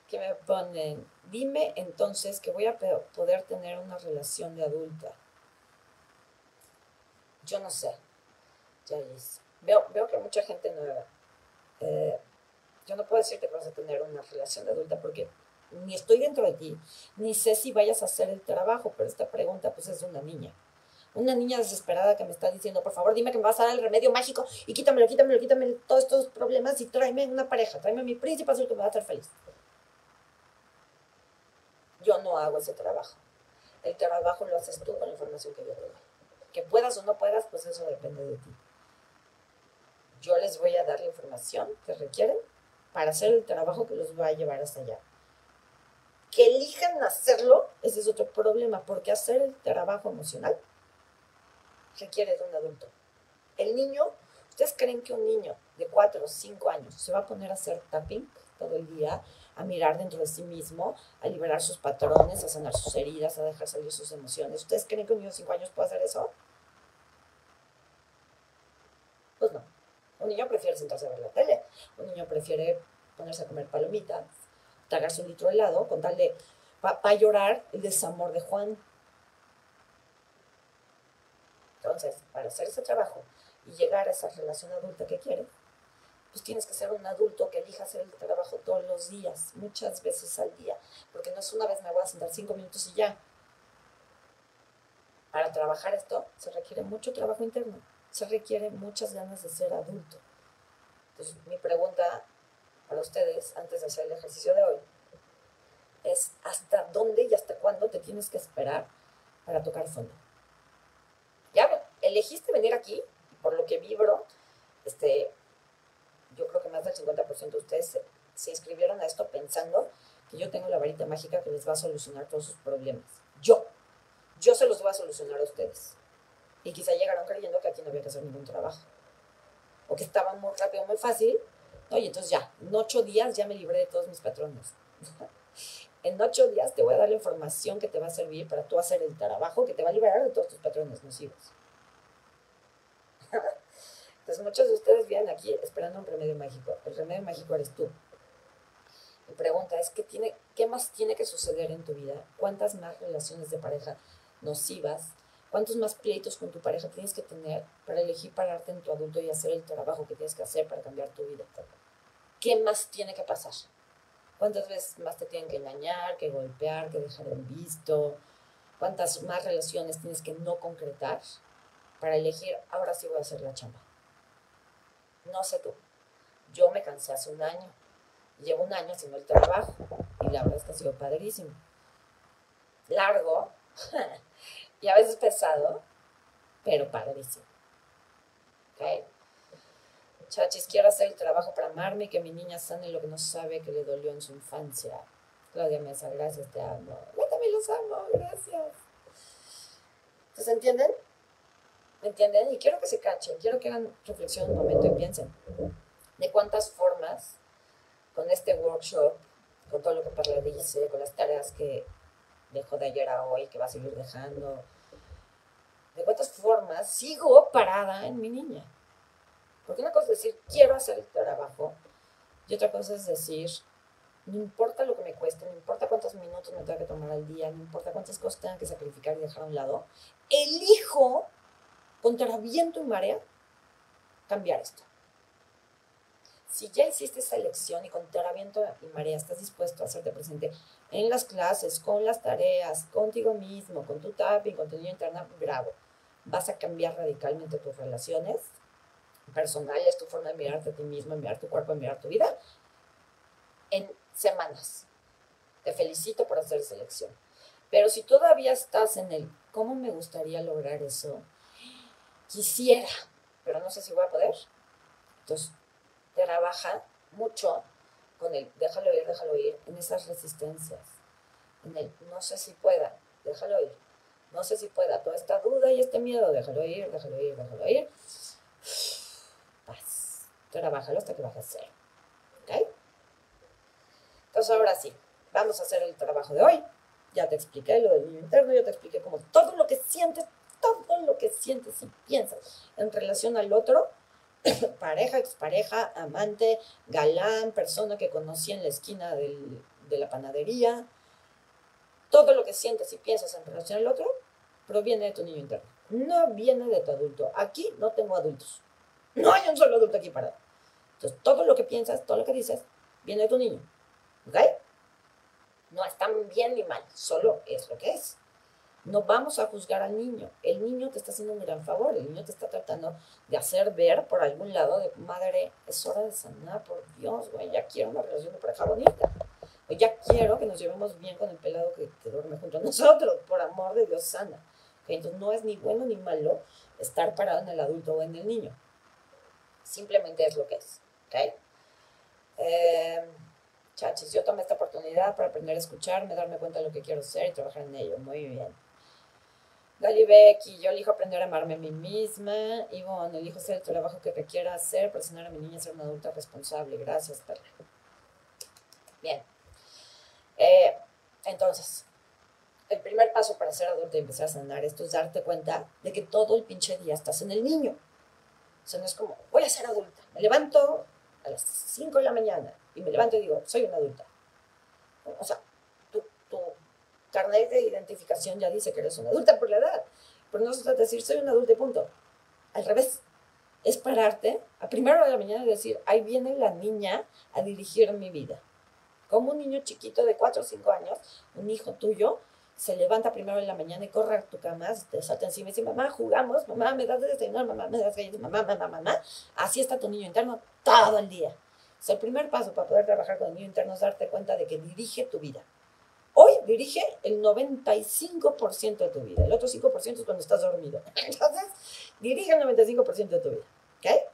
que me ponen, dime entonces que voy a poder tener una relación de adulta. Yo no sé, ya Veo, veo que mucha gente nueva. Eh, yo no puedo decirte que vas a tener una relación de adulta porque ni estoy dentro de ti, ni sé si vayas a hacer el trabajo, pero esta pregunta pues es de una niña. Una niña desesperada que me está diciendo, por favor, dime que me vas a dar el remedio mágico y quítamelo, quítamelo, quítamelo todos estos problemas y tráeme una pareja, tráeme a mi príncipe azul que me va a hacer feliz. Yo no hago ese trabajo. El trabajo lo haces tú con la información que yo te doy. Que puedas o no puedas, pues eso depende de ti. Yo les voy a dar la información que requieren para hacer el trabajo que los va a llevar hasta allá que elijan hacerlo, ese es otro problema, porque hacer el trabajo emocional requiere de un adulto. El niño, ¿ustedes creen que un niño de 4 o 5 años se va a poner a hacer tapping todo el día, a mirar dentro de sí mismo, a liberar sus patrones, a sanar sus heridas, a dejar salir sus emociones? ¿Ustedes creen que un niño de 5 años puede hacer eso? Pues no. Un niño prefiere sentarse a ver la tele, un niño prefiere ponerse a comer palomitas, tragarse un litro de helado con tal de, para llorar el desamor de Juan. Entonces, para hacer ese trabajo y llegar a esa relación adulta que quieres, pues tienes que ser un adulto que elija hacer el trabajo todos los días, muchas veces al día, porque no es una vez me voy a sentar cinco minutos y ya. Para trabajar esto se requiere mucho trabajo interno, se requiere muchas ganas de ser adulto. Entonces, mi pregunta para ustedes, antes de hacer el ejercicio de hoy, es hasta dónde y hasta cuándo te tienes que esperar para tocar fondo. Ya elegiste venir aquí, por lo que vibro, este, yo creo que más del 50% de ustedes se, inscribieron a esto pensando que yo tengo la varita mágica que les va a solucionar todos sus problemas. Yo, yo se los voy a solucionar a ustedes. Y quizá llegaron creyendo que aquí no había que hacer ningún trabajo. O que estaba muy rápido, muy fácil. Oye, entonces ya, en ocho días ya me libré de todos mis patrones. *laughs* en ocho días te voy a dar la información que te va a servir para tú hacer el trabajo que te va a liberar de todos tus patrones nocivos. Entonces muchos de ustedes vienen aquí esperando un remedio mágico. El remedio mágico eres tú. Mi pregunta es, ¿qué, tiene, ¿qué más tiene que suceder en tu vida? ¿Cuántas más relaciones de pareja nocivas? ¿Cuántos más pleitos con tu pareja tienes que tener para elegir pararte en tu adulto y hacer el trabajo que tienes que hacer para cambiar tu vida? ¿Qué más tiene que pasar? ¿Cuántas veces más te tienen que engañar, que golpear, que dejar en visto? ¿Cuántas más relaciones tienes que no concretar para elegir, ahora sí voy a hacer la chamba? No sé tú. Yo me cansé hace un año. Llevo un año haciendo el trabajo y la verdad es ha sido padrísimo. Largo *laughs* y a veces pesado, pero padrísimo. ¿Ok? Chachis, quiero hacer el trabajo para amarme y que mi niña sane lo que no sabe que le dolió en su infancia. Claudia Mesa, gracias, te amo. Yo también los amo, gracias. ¿Se entienden? ¿Me entienden? Y quiero que se cachen, quiero que hagan reflexión un momento y piensen de cuántas formas con este workshop, con todo lo que Perla dice, con las tareas que dejó de ayer a hoy, que va a seguir dejando, de cuántas formas sigo parada en mi niña. Porque una cosa es decir, quiero hacer el trabajo, y otra cosa es decir, no importa lo que me cueste, no importa cuántos minutos me tenga que tomar al día, no importa cuántas cosas tenga que sacrificar y dejar a un lado, elijo contra viento y marea, cambiar esto. Si ya hiciste esa elección y contra viento y marea estás dispuesto a hacerte presente en las clases, con las tareas, contigo mismo, con tu tapping, con tu niño interna, bravo. Vas a cambiar radicalmente tus relaciones personales, tu forma de mirarte a ti mismo, mirar tu cuerpo, mirar tu vida en semanas. Te felicito por hacer esa elección. Pero si todavía estás en el, ¿cómo me gustaría lograr eso? Quisiera, pero no sé si voy a poder. Entonces, trabaja mucho con el déjalo ir, déjalo ir, en esas resistencias, en el no sé si pueda, déjalo ir, no sé si pueda, toda esta duda y este miedo, déjalo ir, déjalo ir, déjalo ir. Paz, trabájalo hasta que vas a hacer. ¿Ok? Entonces, ahora sí, vamos a hacer el trabajo de hoy. Ya te expliqué lo del niño interno, ya te expliqué como todo lo que sientes lo que sientes y piensas en relación al otro, *coughs* pareja, expareja, amante, galán, persona que conocí en la esquina de la panadería, todo lo que sientes y piensas en relación al otro proviene de tu niño interno. No viene de tu adulto. Aquí no tengo adultos. No hay un solo adulto aquí parado. Entonces, todo lo que piensas, todo lo que dices, viene de tu niño. ¿Ok? No están bien ni mal, solo es lo que es. No vamos a juzgar al niño. El niño te está haciendo un gran favor. El niño te está tratando de hacer ver por algún lado de, madre, es hora de sanar, por Dios, güey, ya quiero una relación de pareja bonita. O ya quiero que nos llevemos bien con el pelado que, te duerme junto a nosotros. Por amor de Dios, sana. Entonces no es ni bueno ni malo estar parado en el adulto o en el niño. Simplemente es lo que es. ¿okay? Eh, chachis, yo tomé esta oportunidad para aprender a escucharme, darme cuenta de lo que quiero ser y trabajar en ello. Muy bien. Gali Becky, yo elijo aprender a amarme a mí misma. Y bueno, elijo hacer el trabajo que requiera hacer para a mi niña a ser una adulta responsable. Gracias, Perla. Bien. Eh, entonces, el primer paso para ser adulta y empezar a sanar esto es darte cuenta de que todo el pinche día estás en el niño. O sea, no es como, voy a ser adulta. Me levanto a las 5 de la mañana y me levanto y digo, soy una adulta. O sea, carnet de identificación ya dice que eres una adulta por la edad. Pero no se trata de decir, soy una adulta y punto. Al revés. Es pararte a primera de la mañana y decir, ahí viene la niña a dirigir mi vida. Como un niño chiquito de 4 o 5 años, un hijo tuyo, se levanta primero en la mañana y corre a tu cama, te salta encima y dice, mamá, jugamos, mamá, me das de desayunar, mamá, me das galletas, mamá, mamá, mamá. Así está tu niño interno todo el día. O sea, el primer paso para poder trabajar con el niño interno es darte cuenta de que dirige tu vida. Dirige el 95% de tu vida. El otro 5% es cuando estás dormido. *laughs* Entonces, dirige el 95% de tu vida. ¿Ok?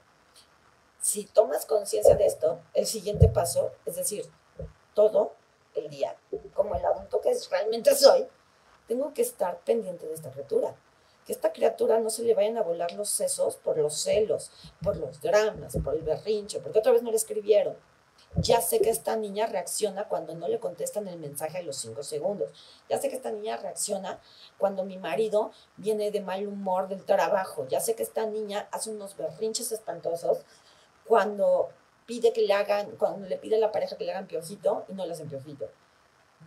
Si tomas conciencia de esto, el siguiente paso, es decir, todo el día, como el adulto que realmente soy, tengo que estar pendiente de esta criatura. Que esta criatura no se le vayan a volar los sesos por los celos, por los dramas, por el berrinche, porque otra vez no le escribieron ya sé que esta niña reacciona cuando no le contestan el mensaje a los cinco segundos. Ya sé que esta niña reacciona cuando mi marido viene de mal humor del trabajo. Ya sé que esta niña hace unos berrinches espantosos cuando pide que le hagan, cuando le pide a la pareja que le hagan piojito y no le hacen piojito.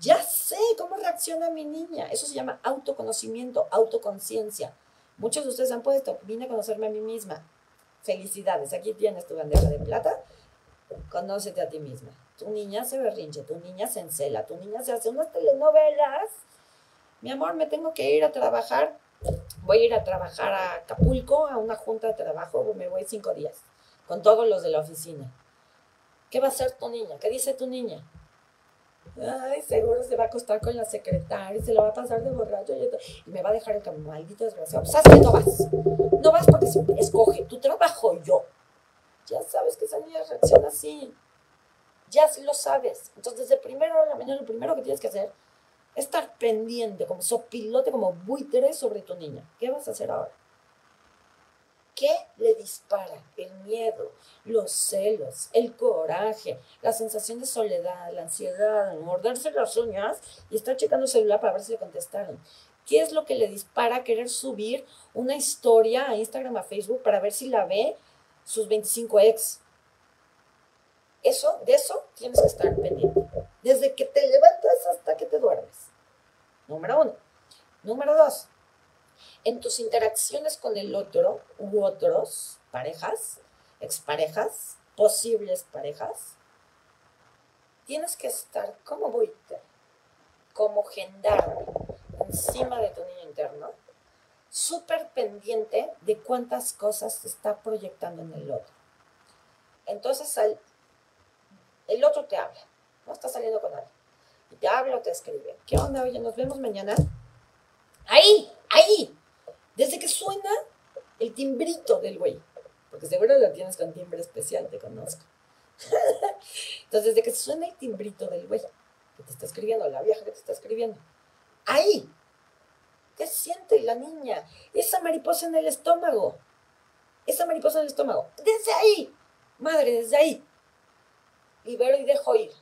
Ya sé cómo reacciona mi niña. Eso se llama autoconocimiento, autoconciencia. Muchos de ustedes han puesto, vine a conocerme a mí misma. Felicidades, aquí tienes tu bandeja de plata Conócete a ti misma. Tu niña se berrinche, tu niña se encela, tu niña se hace unas telenovelas. Mi amor, me tengo que ir a trabajar. Voy a ir a trabajar a Acapulco, a una junta de trabajo, me voy cinco días, con todos los de la oficina. ¿Qué va a hacer tu niña? ¿Qué dice tu niña? Ay, seguro se va a acostar con la secretaria, se la va a pasar de borracho y, me va a dejar el maldito desgraciado. ¿Sabes pues, qué? No vas. No vas porque escoge tu trabajo yo ya sabes que esa niña reacciona así. Ya lo sabes. Entonces, desde primero de la mañana, lo primero que tienes que hacer es estar pendiente, como sopilote, como buitre sobre tu niña. ¿Qué vas a hacer ahora? ¿Qué le dispara? El miedo, los celos, el coraje, la sensación de soledad, la ansiedad, morderse las uñas y estar checando el celular para ver si le contestaron. ¿Qué es lo que le dispara querer subir una historia a Instagram, a Facebook para ver si la ve sus 25 ex. Eso, de eso tienes que estar pendiente. Desde que te levantas hasta que te duermes. Número uno. Número dos. En tus interacciones con el otro u otros, parejas, exparejas, posibles parejas, tienes que estar como buitre, como gendarme, encima de tu niño interno, súper pendiente de cuántas cosas se está proyectando en el otro. Entonces, el otro te habla, no está saliendo con alguien, y te habla o te escribe. ¿Qué onda? Oye, nos vemos mañana. Ahí, ahí, desde que suena el timbrito del güey, porque seguro lo tienes con timbre especial, te conozco. *laughs* Entonces, desde que suena el timbrito del güey que te está escribiendo, la vieja que te está escribiendo, ahí ¿Qué siente la niña? Esa mariposa en el estómago. Esa mariposa en el estómago. Desde ahí. Madre, desde ahí. Libero y dejo ir.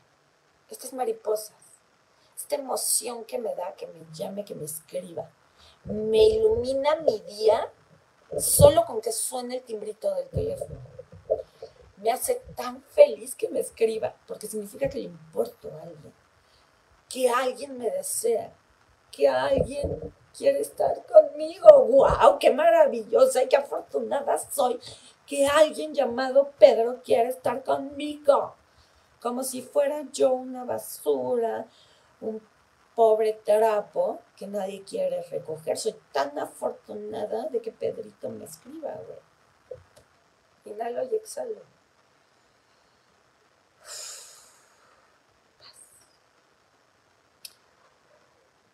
Estas mariposas. Esta emoción que me da, que me llame, que me escriba. Me ilumina mi día solo con que suene el timbrito del teléfono. Me hace tan feliz que me escriba, porque significa que le importo a alguien. Que alguien me desea. Que alguien quiere estar conmigo. ¡Wow! ¡Qué maravillosa y qué afortunada soy que alguien llamado Pedro quiere estar conmigo! Como si fuera yo una basura, un pobre trapo que nadie quiere recoger. Soy tan afortunada de que Pedrito me escriba, güey. Inhalo y exhalo.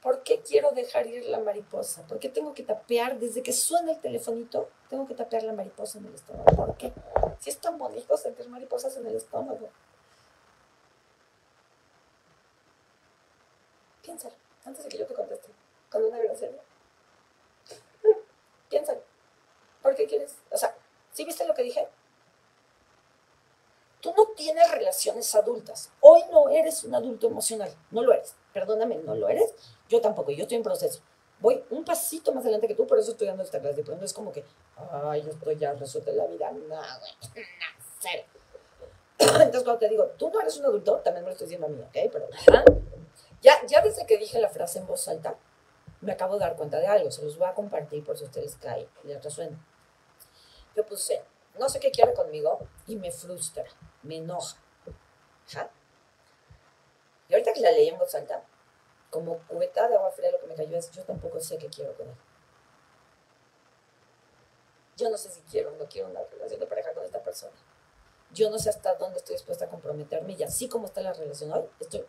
¿Por qué quiero dejar ir la mariposa? ¿Por qué tengo que tapear desde que suena el telefonito? Tengo que tapear la mariposa en el estómago. ¿Por qué? Si es tan bonito sentir mariposas en el estómago. Piénsalo, antes de que yo te conteste con una grosería. Piénsalo. ¿Por qué quieres? O sea, ¿sí viste lo que dije? Tú no tienes relaciones adultas. Hoy no eres un adulto emocional. No lo eres. Perdóname, no lo eres. Yo tampoco. Yo estoy en proceso. Voy un pasito más adelante que tú, por eso estoy dando esta clase. Pero no es como que, ay, yo estoy ya resuelto la vida. No, güey. cero. *clears throat* Entonces, cuando te digo, tú no eres un adulto, también me lo estoy diciendo a mí, ¿ok? Pero, Ya, ya desde que dije la frase en voz alta, me acabo de dar cuenta de algo. Se los voy a compartir por si ustedes caen y les resuena. Yo puse, no sé qué quiere conmigo y me frustra, me enoja. ¿Ja? Y ahorita que la leí en voz alta, como cubeta de agua fría lo que me cayó es, yo tampoco sé qué quiero con él. Yo no sé si quiero o no quiero una relación de pareja con esta persona. Yo no sé hasta dónde estoy dispuesta a comprometerme y así como está la relación hoy, estoy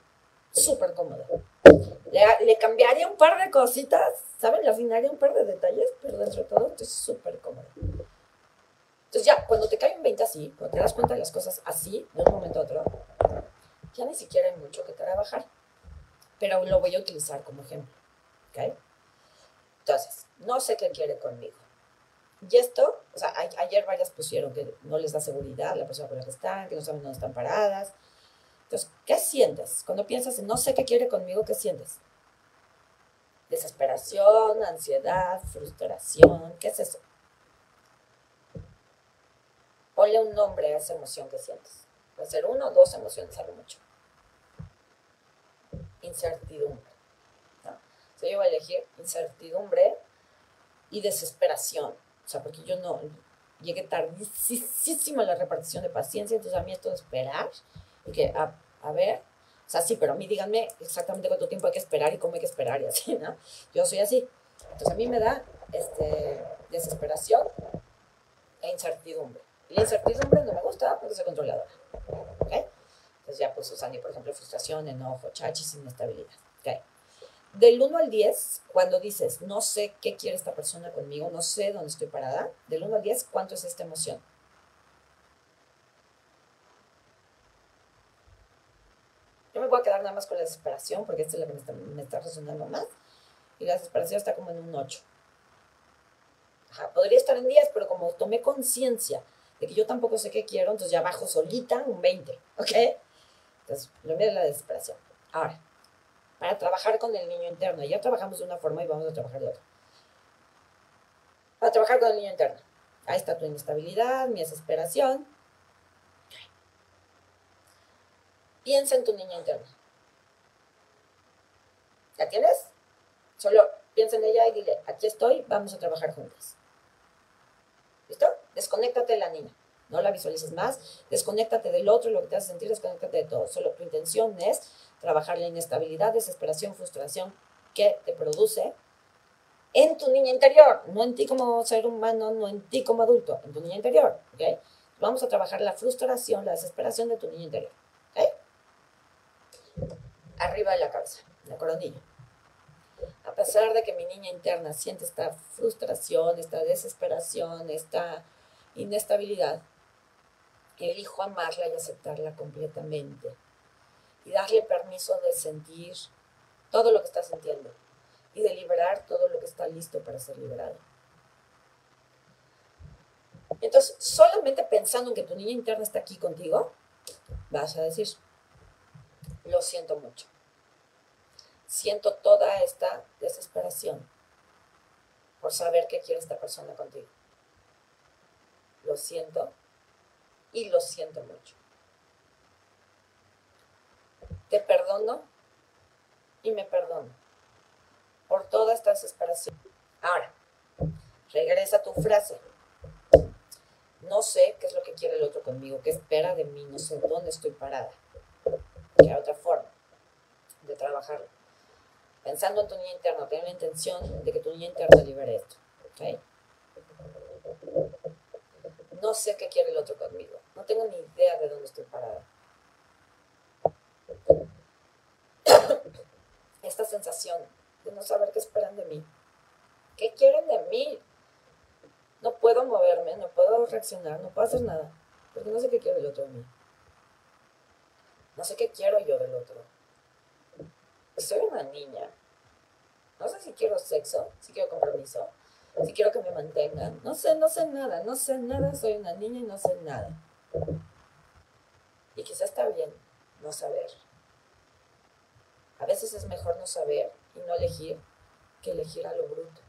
súper cómoda. Le, cambiaría un par de cositas, ¿saben? Le afinaría un par de detalles, pero dentro de todo estoy súper cómoda. Entonces ya, cuando te cae un 20 así, cuando te das cuenta de las cosas así, de un momento a otro, ya ni siquiera hay mucho que trabajar. Pero lo voy a utilizar como ejemplo. ¿Ok? Entonces, no sé qué quiere conmigo. Y esto, o sea, ayer varias pusieron que no les da seguridad la persona con la que están, que no saben dónde están paradas. Entonces, ¿qué sientes? Cuando piensas en no sé qué quiere conmigo, ¿qué sientes? Desesperación, ansiedad, frustración, ¿qué es eso? Ponle un nombre a esa emoción que sientes. Puede ser uno o dos emociones, algo mucho. Incertidumbre. ¿no? yo voy a elegir incertidumbre y desesperación o sea, porque yo no llegué tardísimo a la repartición de paciencia, entonces a mí esto de esperar, y que, a, a ver, o sea, sí, pero a mí díganme exactamente cuánto tiempo hay que esperar y cómo hay que esperar y así, *laughs* ¿no? Yo soy así. Entonces a mí me da este, desesperación e incertidumbre. Y la incertidumbre no me gusta porque soy controladora. ¿Ok? Entonces ya pues usando, por ejemplo, frustración, enojo, chachis, inestabilidad. ¿Ok? Del 1 al 10, cuando dices, no sé qué quiere esta persona conmigo, no sé dónde estoy parada, del 1 al 10, ¿cuánto es esta emoción? Yo me voy a quedar nada más con la desesperación, porque esta es la que me está, me está resonando más. Y la desesperación está como en un 8. Ajá, podría estar en 10, pero como tomé conciencia de que yo tampoco sé qué quiero, entonces ya bajo solita un 20, ¿ok? Entonces, lo mío es la desesperación. Ahora, para trabajar con el niño interno. Ya trabajamos de una forma y vamos a trabajar de otra. Para trabajar con el niño interno. Ahí está tu inestabilidad, mi desesperación. Piensa en tu niña interna. ¿La tienes? Solo piensa en ella y dile, aquí estoy, vamos a trabajar juntas. ¿Listo? Desconéctate de la niña. No la visualices más. Desconéctate del otro, lo que te hace sentir, desconéctate de todo. Solo tu intención es trabajar la inestabilidad, desesperación, frustración que te produce en tu niña interior, no en ti como ser humano, no en ti como adulto, en tu niña interior. ¿okay? Vamos a trabajar la frustración, la desesperación de tu niña interior. Arriba de la cabeza, la coronilla. A pesar de que mi niña interna siente esta frustración, esta desesperación, esta inestabilidad, elijo amarla y aceptarla completamente y darle permiso de sentir todo lo que está sintiendo y de liberar todo lo que está listo para ser liberado. Entonces, solamente pensando en que tu niña interna está aquí contigo, vas a decir, lo siento mucho. Siento toda esta desesperación por saber qué quiere esta persona contigo. Lo siento y lo siento mucho te perdono y me perdono por toda esta desesperación. Ahora, regresa tu frase. No sé qué es lo que quiere el otro conmigo, qué espera de mí, no sé dónde estoy parada. Que hay otra forma de trabajarlo. Pensando en tu niña interna, ten la intención de que tu niña interna libere esto. No sé qué quiere el otro conmigo. No tengo ni idea de dónde estoy parada. *coughs* esta sensación de no saber qué esperan de mí. ¿Qué quieren de mí? No puedo moverme, no puedo reaccionar, no puedo hacer nada, porque no sé qué quiero el otro de mí. No sé qué quiero yo del otro. Soy una niña. No sé si quiero sexo, si quiero compromiso, si quiero que me mantengan. No sé, no sé nada, no sé nada, soy una niña y no sé nada. Y quizá está bien no saber. A veces es mejor no saber y no elegir que elegir a lo bruto.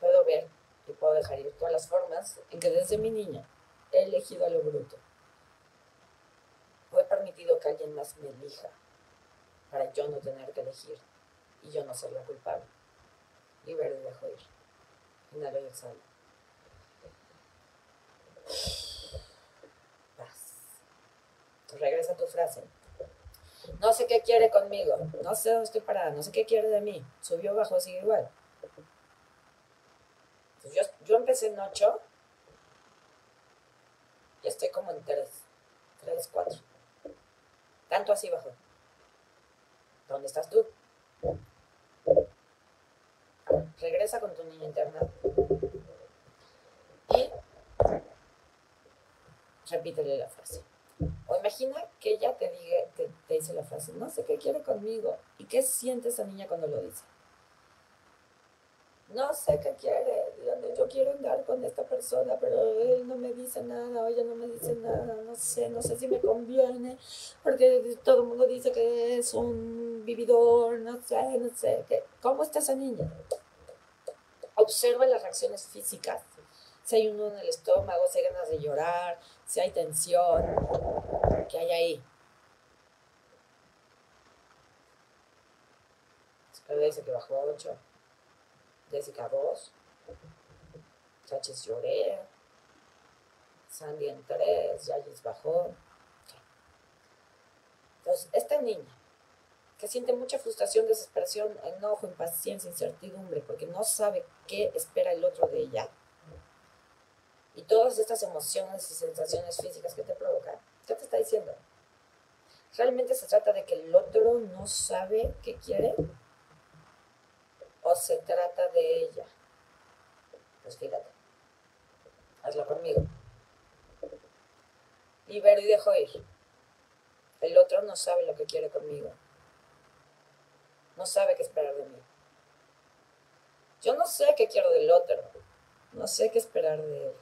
Puedo ver y puedo dejar ir todas las formas en que desde mi niña he elegido a lo bruto. Permitir permitido que alguien más me elija para yo no tener que elegir y yo no ser la culpable. Libero y dejo ir. Inhalo y exhalo. Paz. Regresa tu frase. No sé qué quiere conmigo. No sé dónde estoy parada. No sé qué quiere de mí. Subió, bajó, sigue igual. Pues yo, yo empecé en 8 y estoy como en 3. 3, 4. Tanto así bajó. ¿Dónde estás tú? Regresa con tu niña interna y repítele la frase. O imagina que ella te, diga, te, te dice la frase, no sé qué quiere conmigo. ¿Y qué siente esa niña cuando lo dice? No sé qué quiere, yo quiero andar con esta persona, pero él no me dice nada, o ella no me dice nada, no sé, no sé si me conviene, porque todo el mundo dice que es un vividor, no sé, no sé. ¿Cómo está esa niña? Observa las reacciones físicas. Si hay uno en el estómago, si hay ganas de llorar, si hay tensión, ¿qué hay ahí? dice que bajó a 8. Jessica 2. Chachis lloré. Sandy en 3. Yayis bajó. Entonces, esta niña que siente mucha frustración, desesperación, enojo, impaciencia, incertidumbre, porque no sabe qué espera el otro de ella. Y todas estas emociones y sensaciones físicas que te provocan, ¿qué te está diciendo? ¿Realmente se trata de que el otro no sabe qué quiere? ¿O se trata de ella? Pues fíjate, hazlo conmigo. Libero y dejo ir. El otro no sabe lo que quiere conmigo no sabe qué esperar de mí. Yo no sé qué quiero del otro, no sé qué esperar de él.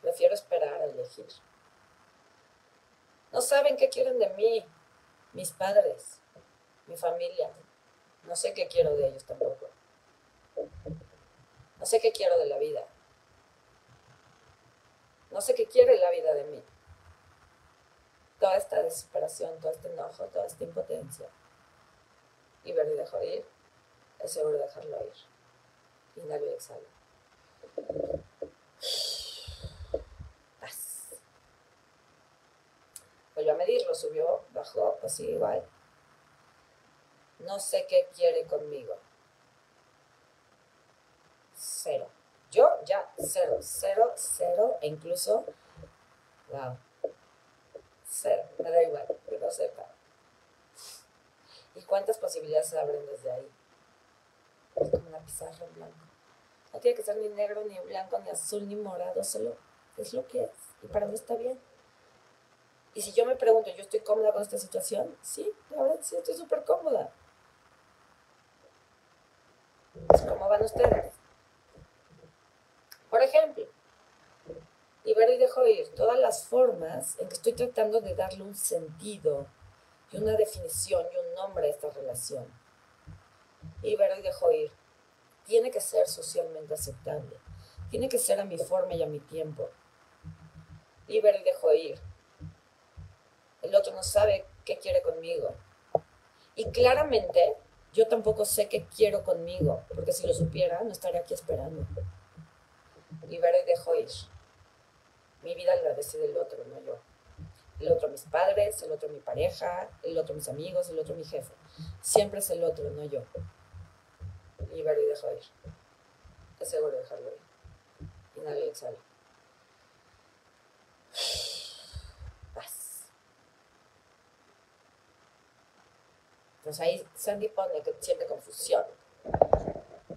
Prefiero esperar a elegir. No saben qué quieren de mí, mis padres, mi familia. No sé qué quiero de ellos tampoco. No sé qué quiero de la vida. No sé qué quiere la vida de mí. Toda esta desesperación, todo este enojo, toda esta impotencia y ver y dejo ir, es seguro dejarlo ir. Inhalo y exhalo. Paz. Vuelvo a medirlo, subió, bajó, así igual. No sé qué quiere conmigo. Cero. Yo ya cero, cero, cero, e incluso, wow, cero, me da igual, que no sepa. ¿Y cuántas posibilidades se abren desde ahí? Es como una pizarra en blanco. No tiene que ser ni negro, ni blanco, ni azul, ni morado, solo es lo que es. Y para mí está bien. Y si yo me pregunto, ¿yo estoy cómoda con esta situación? Sí, la verdad sí, estoy súper cómoda. ¿Cómo van ustedes? Por ejemplo, libero y dejo ir todas las formas en que estoy tratando de darle un sentido y una definición y un nombre a esta relación. Ver y dejo ir. Tiene que ser socialmente aceptable. Tiene que ser a mi forma y a mi tiempo. Ver y dejo ir. El otro no sabe qué quiere conmigo. Y claramente yo tampoco sé qué quiero conmigo, porque si lo supiera no estaría aquí esperando. Ver y dejo ir. Mi vida la decide el otro, no yo el otro mis padres, el otro mi pareja, el otro mis amigos, el otro mi jefe. Siempre es el otro, no yo. Libero y dejo ir. Es seguro dejarlo ir. Y exhalo. Paz. Entonces ahí Sandy pone que siente confusión.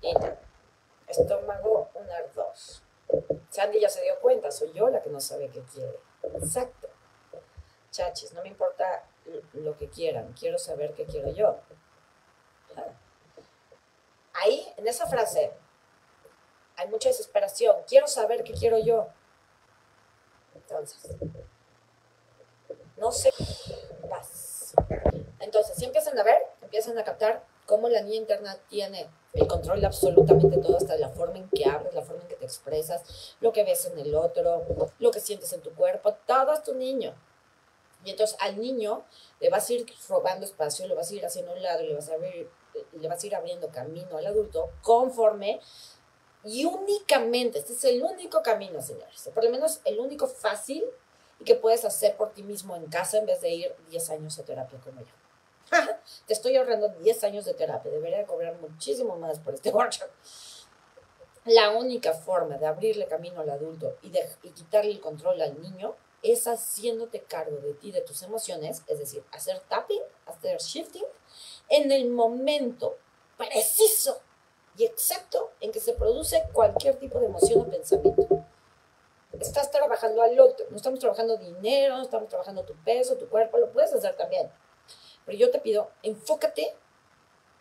Y estómago, un dos. Sandy ya se dio cuenta, soy yo la que no sabe qué quiere. Exacto chachis, no me importa lo que quieran, quiero saber qué quiero yo. Ahí, en esa frase, hay mucha desesperación. Quiero saber qué quiero yo. Entonces, no sé. Entonces, si empiezan a ver, empiezan a captar cómo la niña interna tiene el control de absolutamente todo, hasta la forma en que hablas, la forma en que te expresas, lo que ves en el otro, lo que sientes en tu cuerpo, todo es tu niño. Y entonces al niño le vas a ir robando espacio, le vas a ir haciendo un lado, le vas a, abrir, le vas a ir abriendo camino al adulto conforme y únicamente, este es el único camino, señores, por lo menos el único fácil y que puedes hacer por ti mismo en casa en vez de ir 10 años a terapia como yo. *laughs* Te estoy ahorrando 10 años de terapia, debería cobrar muchísimo más por este workshop. La única forma de abrirle camino al adulto y, de, y quitarle el control al niño es haciéndote cargo de ti, de tus emociones, es decir, hacer tapping, hacer shifting, en el momento preciso y exacto en que se produce cualquier tipo de emoción o pensamiento. Estás trabajando al otro, no estamos trabajando dinero, no estamos trabajando tu peso, tu cuerpo, lo puedes hacer también. Pero yo te pido, enfócate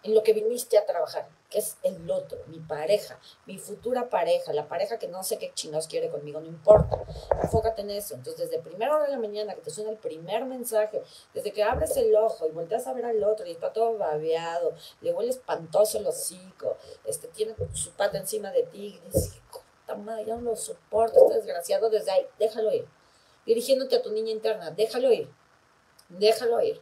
en lo que viniste a trabajar, que es el otro, mi pareja, mi futura pareja, la pareja que no sé qué chinos quiere conmigo, no importa. Enfócate en eso. Entonces, desde primera hora de la mañana que te suena el primer mensaje, desde que abres el ojo y volteas a ver al otro y está todo babeado, le huele espantoso el hocico, este, tiene su pata encima de ti y dices, madre, ya no lo soporto, este desgraciado, desde ahí, déjalo ir. Dirigiéndote a tu niña interna, déjalo ir, déjalo ir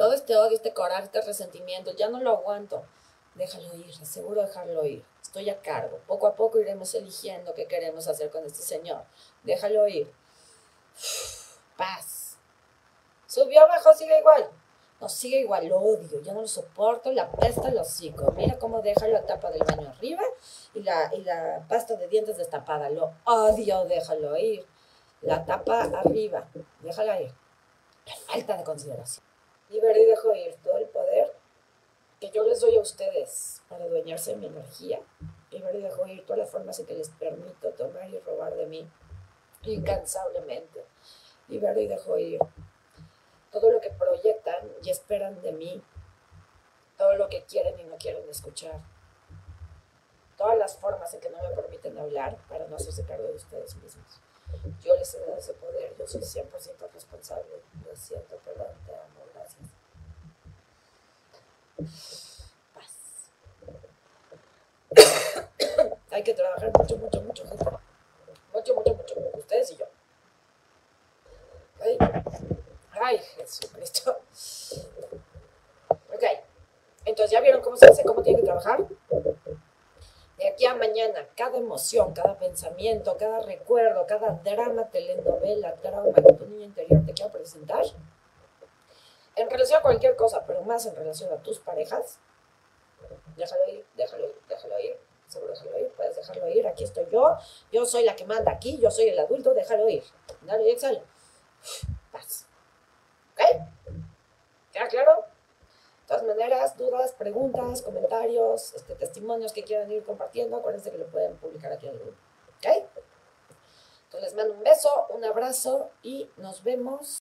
todo este odio, este coraje, este resentimiento, ya no lo aguanto. Déjalo ir, seguro dejarlo ir. Estoy a cargo. Poco a poco iremos eligiendo qué queremos hacer con este señor. Déjalo ir. Paz. Subió abajo, sigue igual. No, sigue igual, lo odio, ya no lo soporto, la pesta el hocico. Mira cómo deja la tapa del baño arriba y la, y la pasta de dientes destapada. Lo odio, déjalo ir. La tapa arriba, déjala ir. La falta de consideración libero y dejo ir todo el poder que yo les doy a ustedes para adueñarse de mi energía. Libero y dejo ir todas las formas en que les permito tomar y robar de mí incansablemente. Libero y dejo ir todo lo que proyectan y esperan de mí, todo lo que quieren y no quieren escuchar, todas las formas en que no me permiten hablar para no hacerse cargo de ustedes mismos. Yo les he dado ese poder, yo soy 100% responsable, lo siento, perdón, te amo, gracias. Paz. *coughs* Hay que trabajar mucho, mucho, mucho, mucho. Mucho, mucho, mucho. Ustedes y yo. Ay, Ay Jesucristo. Ok. Entonces, ¿ya vieron cómo se hace? ¿Cómo tiene que trabajar? de aquí a mañana, cada emoción, cada pensamiento, cada recuerdo, cada drama, telenovela, trauma que tu niño interior te quiera presentar, en relación a cualquier cosa, pero más en relación a tus parejas, déjalo ir, déjalo ir, déjalo ir, seguro déjalo ir, puedes dejarlo ir, aquí estoy yo, yo soy la que manda aquí, yo soy el adulto, déjalo ir, dale y exhala, paz, ¿ok? ¿Queda claro? De todas maneras, dudas, preguntas, comentarios, este, testimonios que quieran ir compartiendo, acuérdense que lo pueden publicar aquí en el grupo. ¿Ok? Entonces les mando un beso, un abrazo y nos vemos.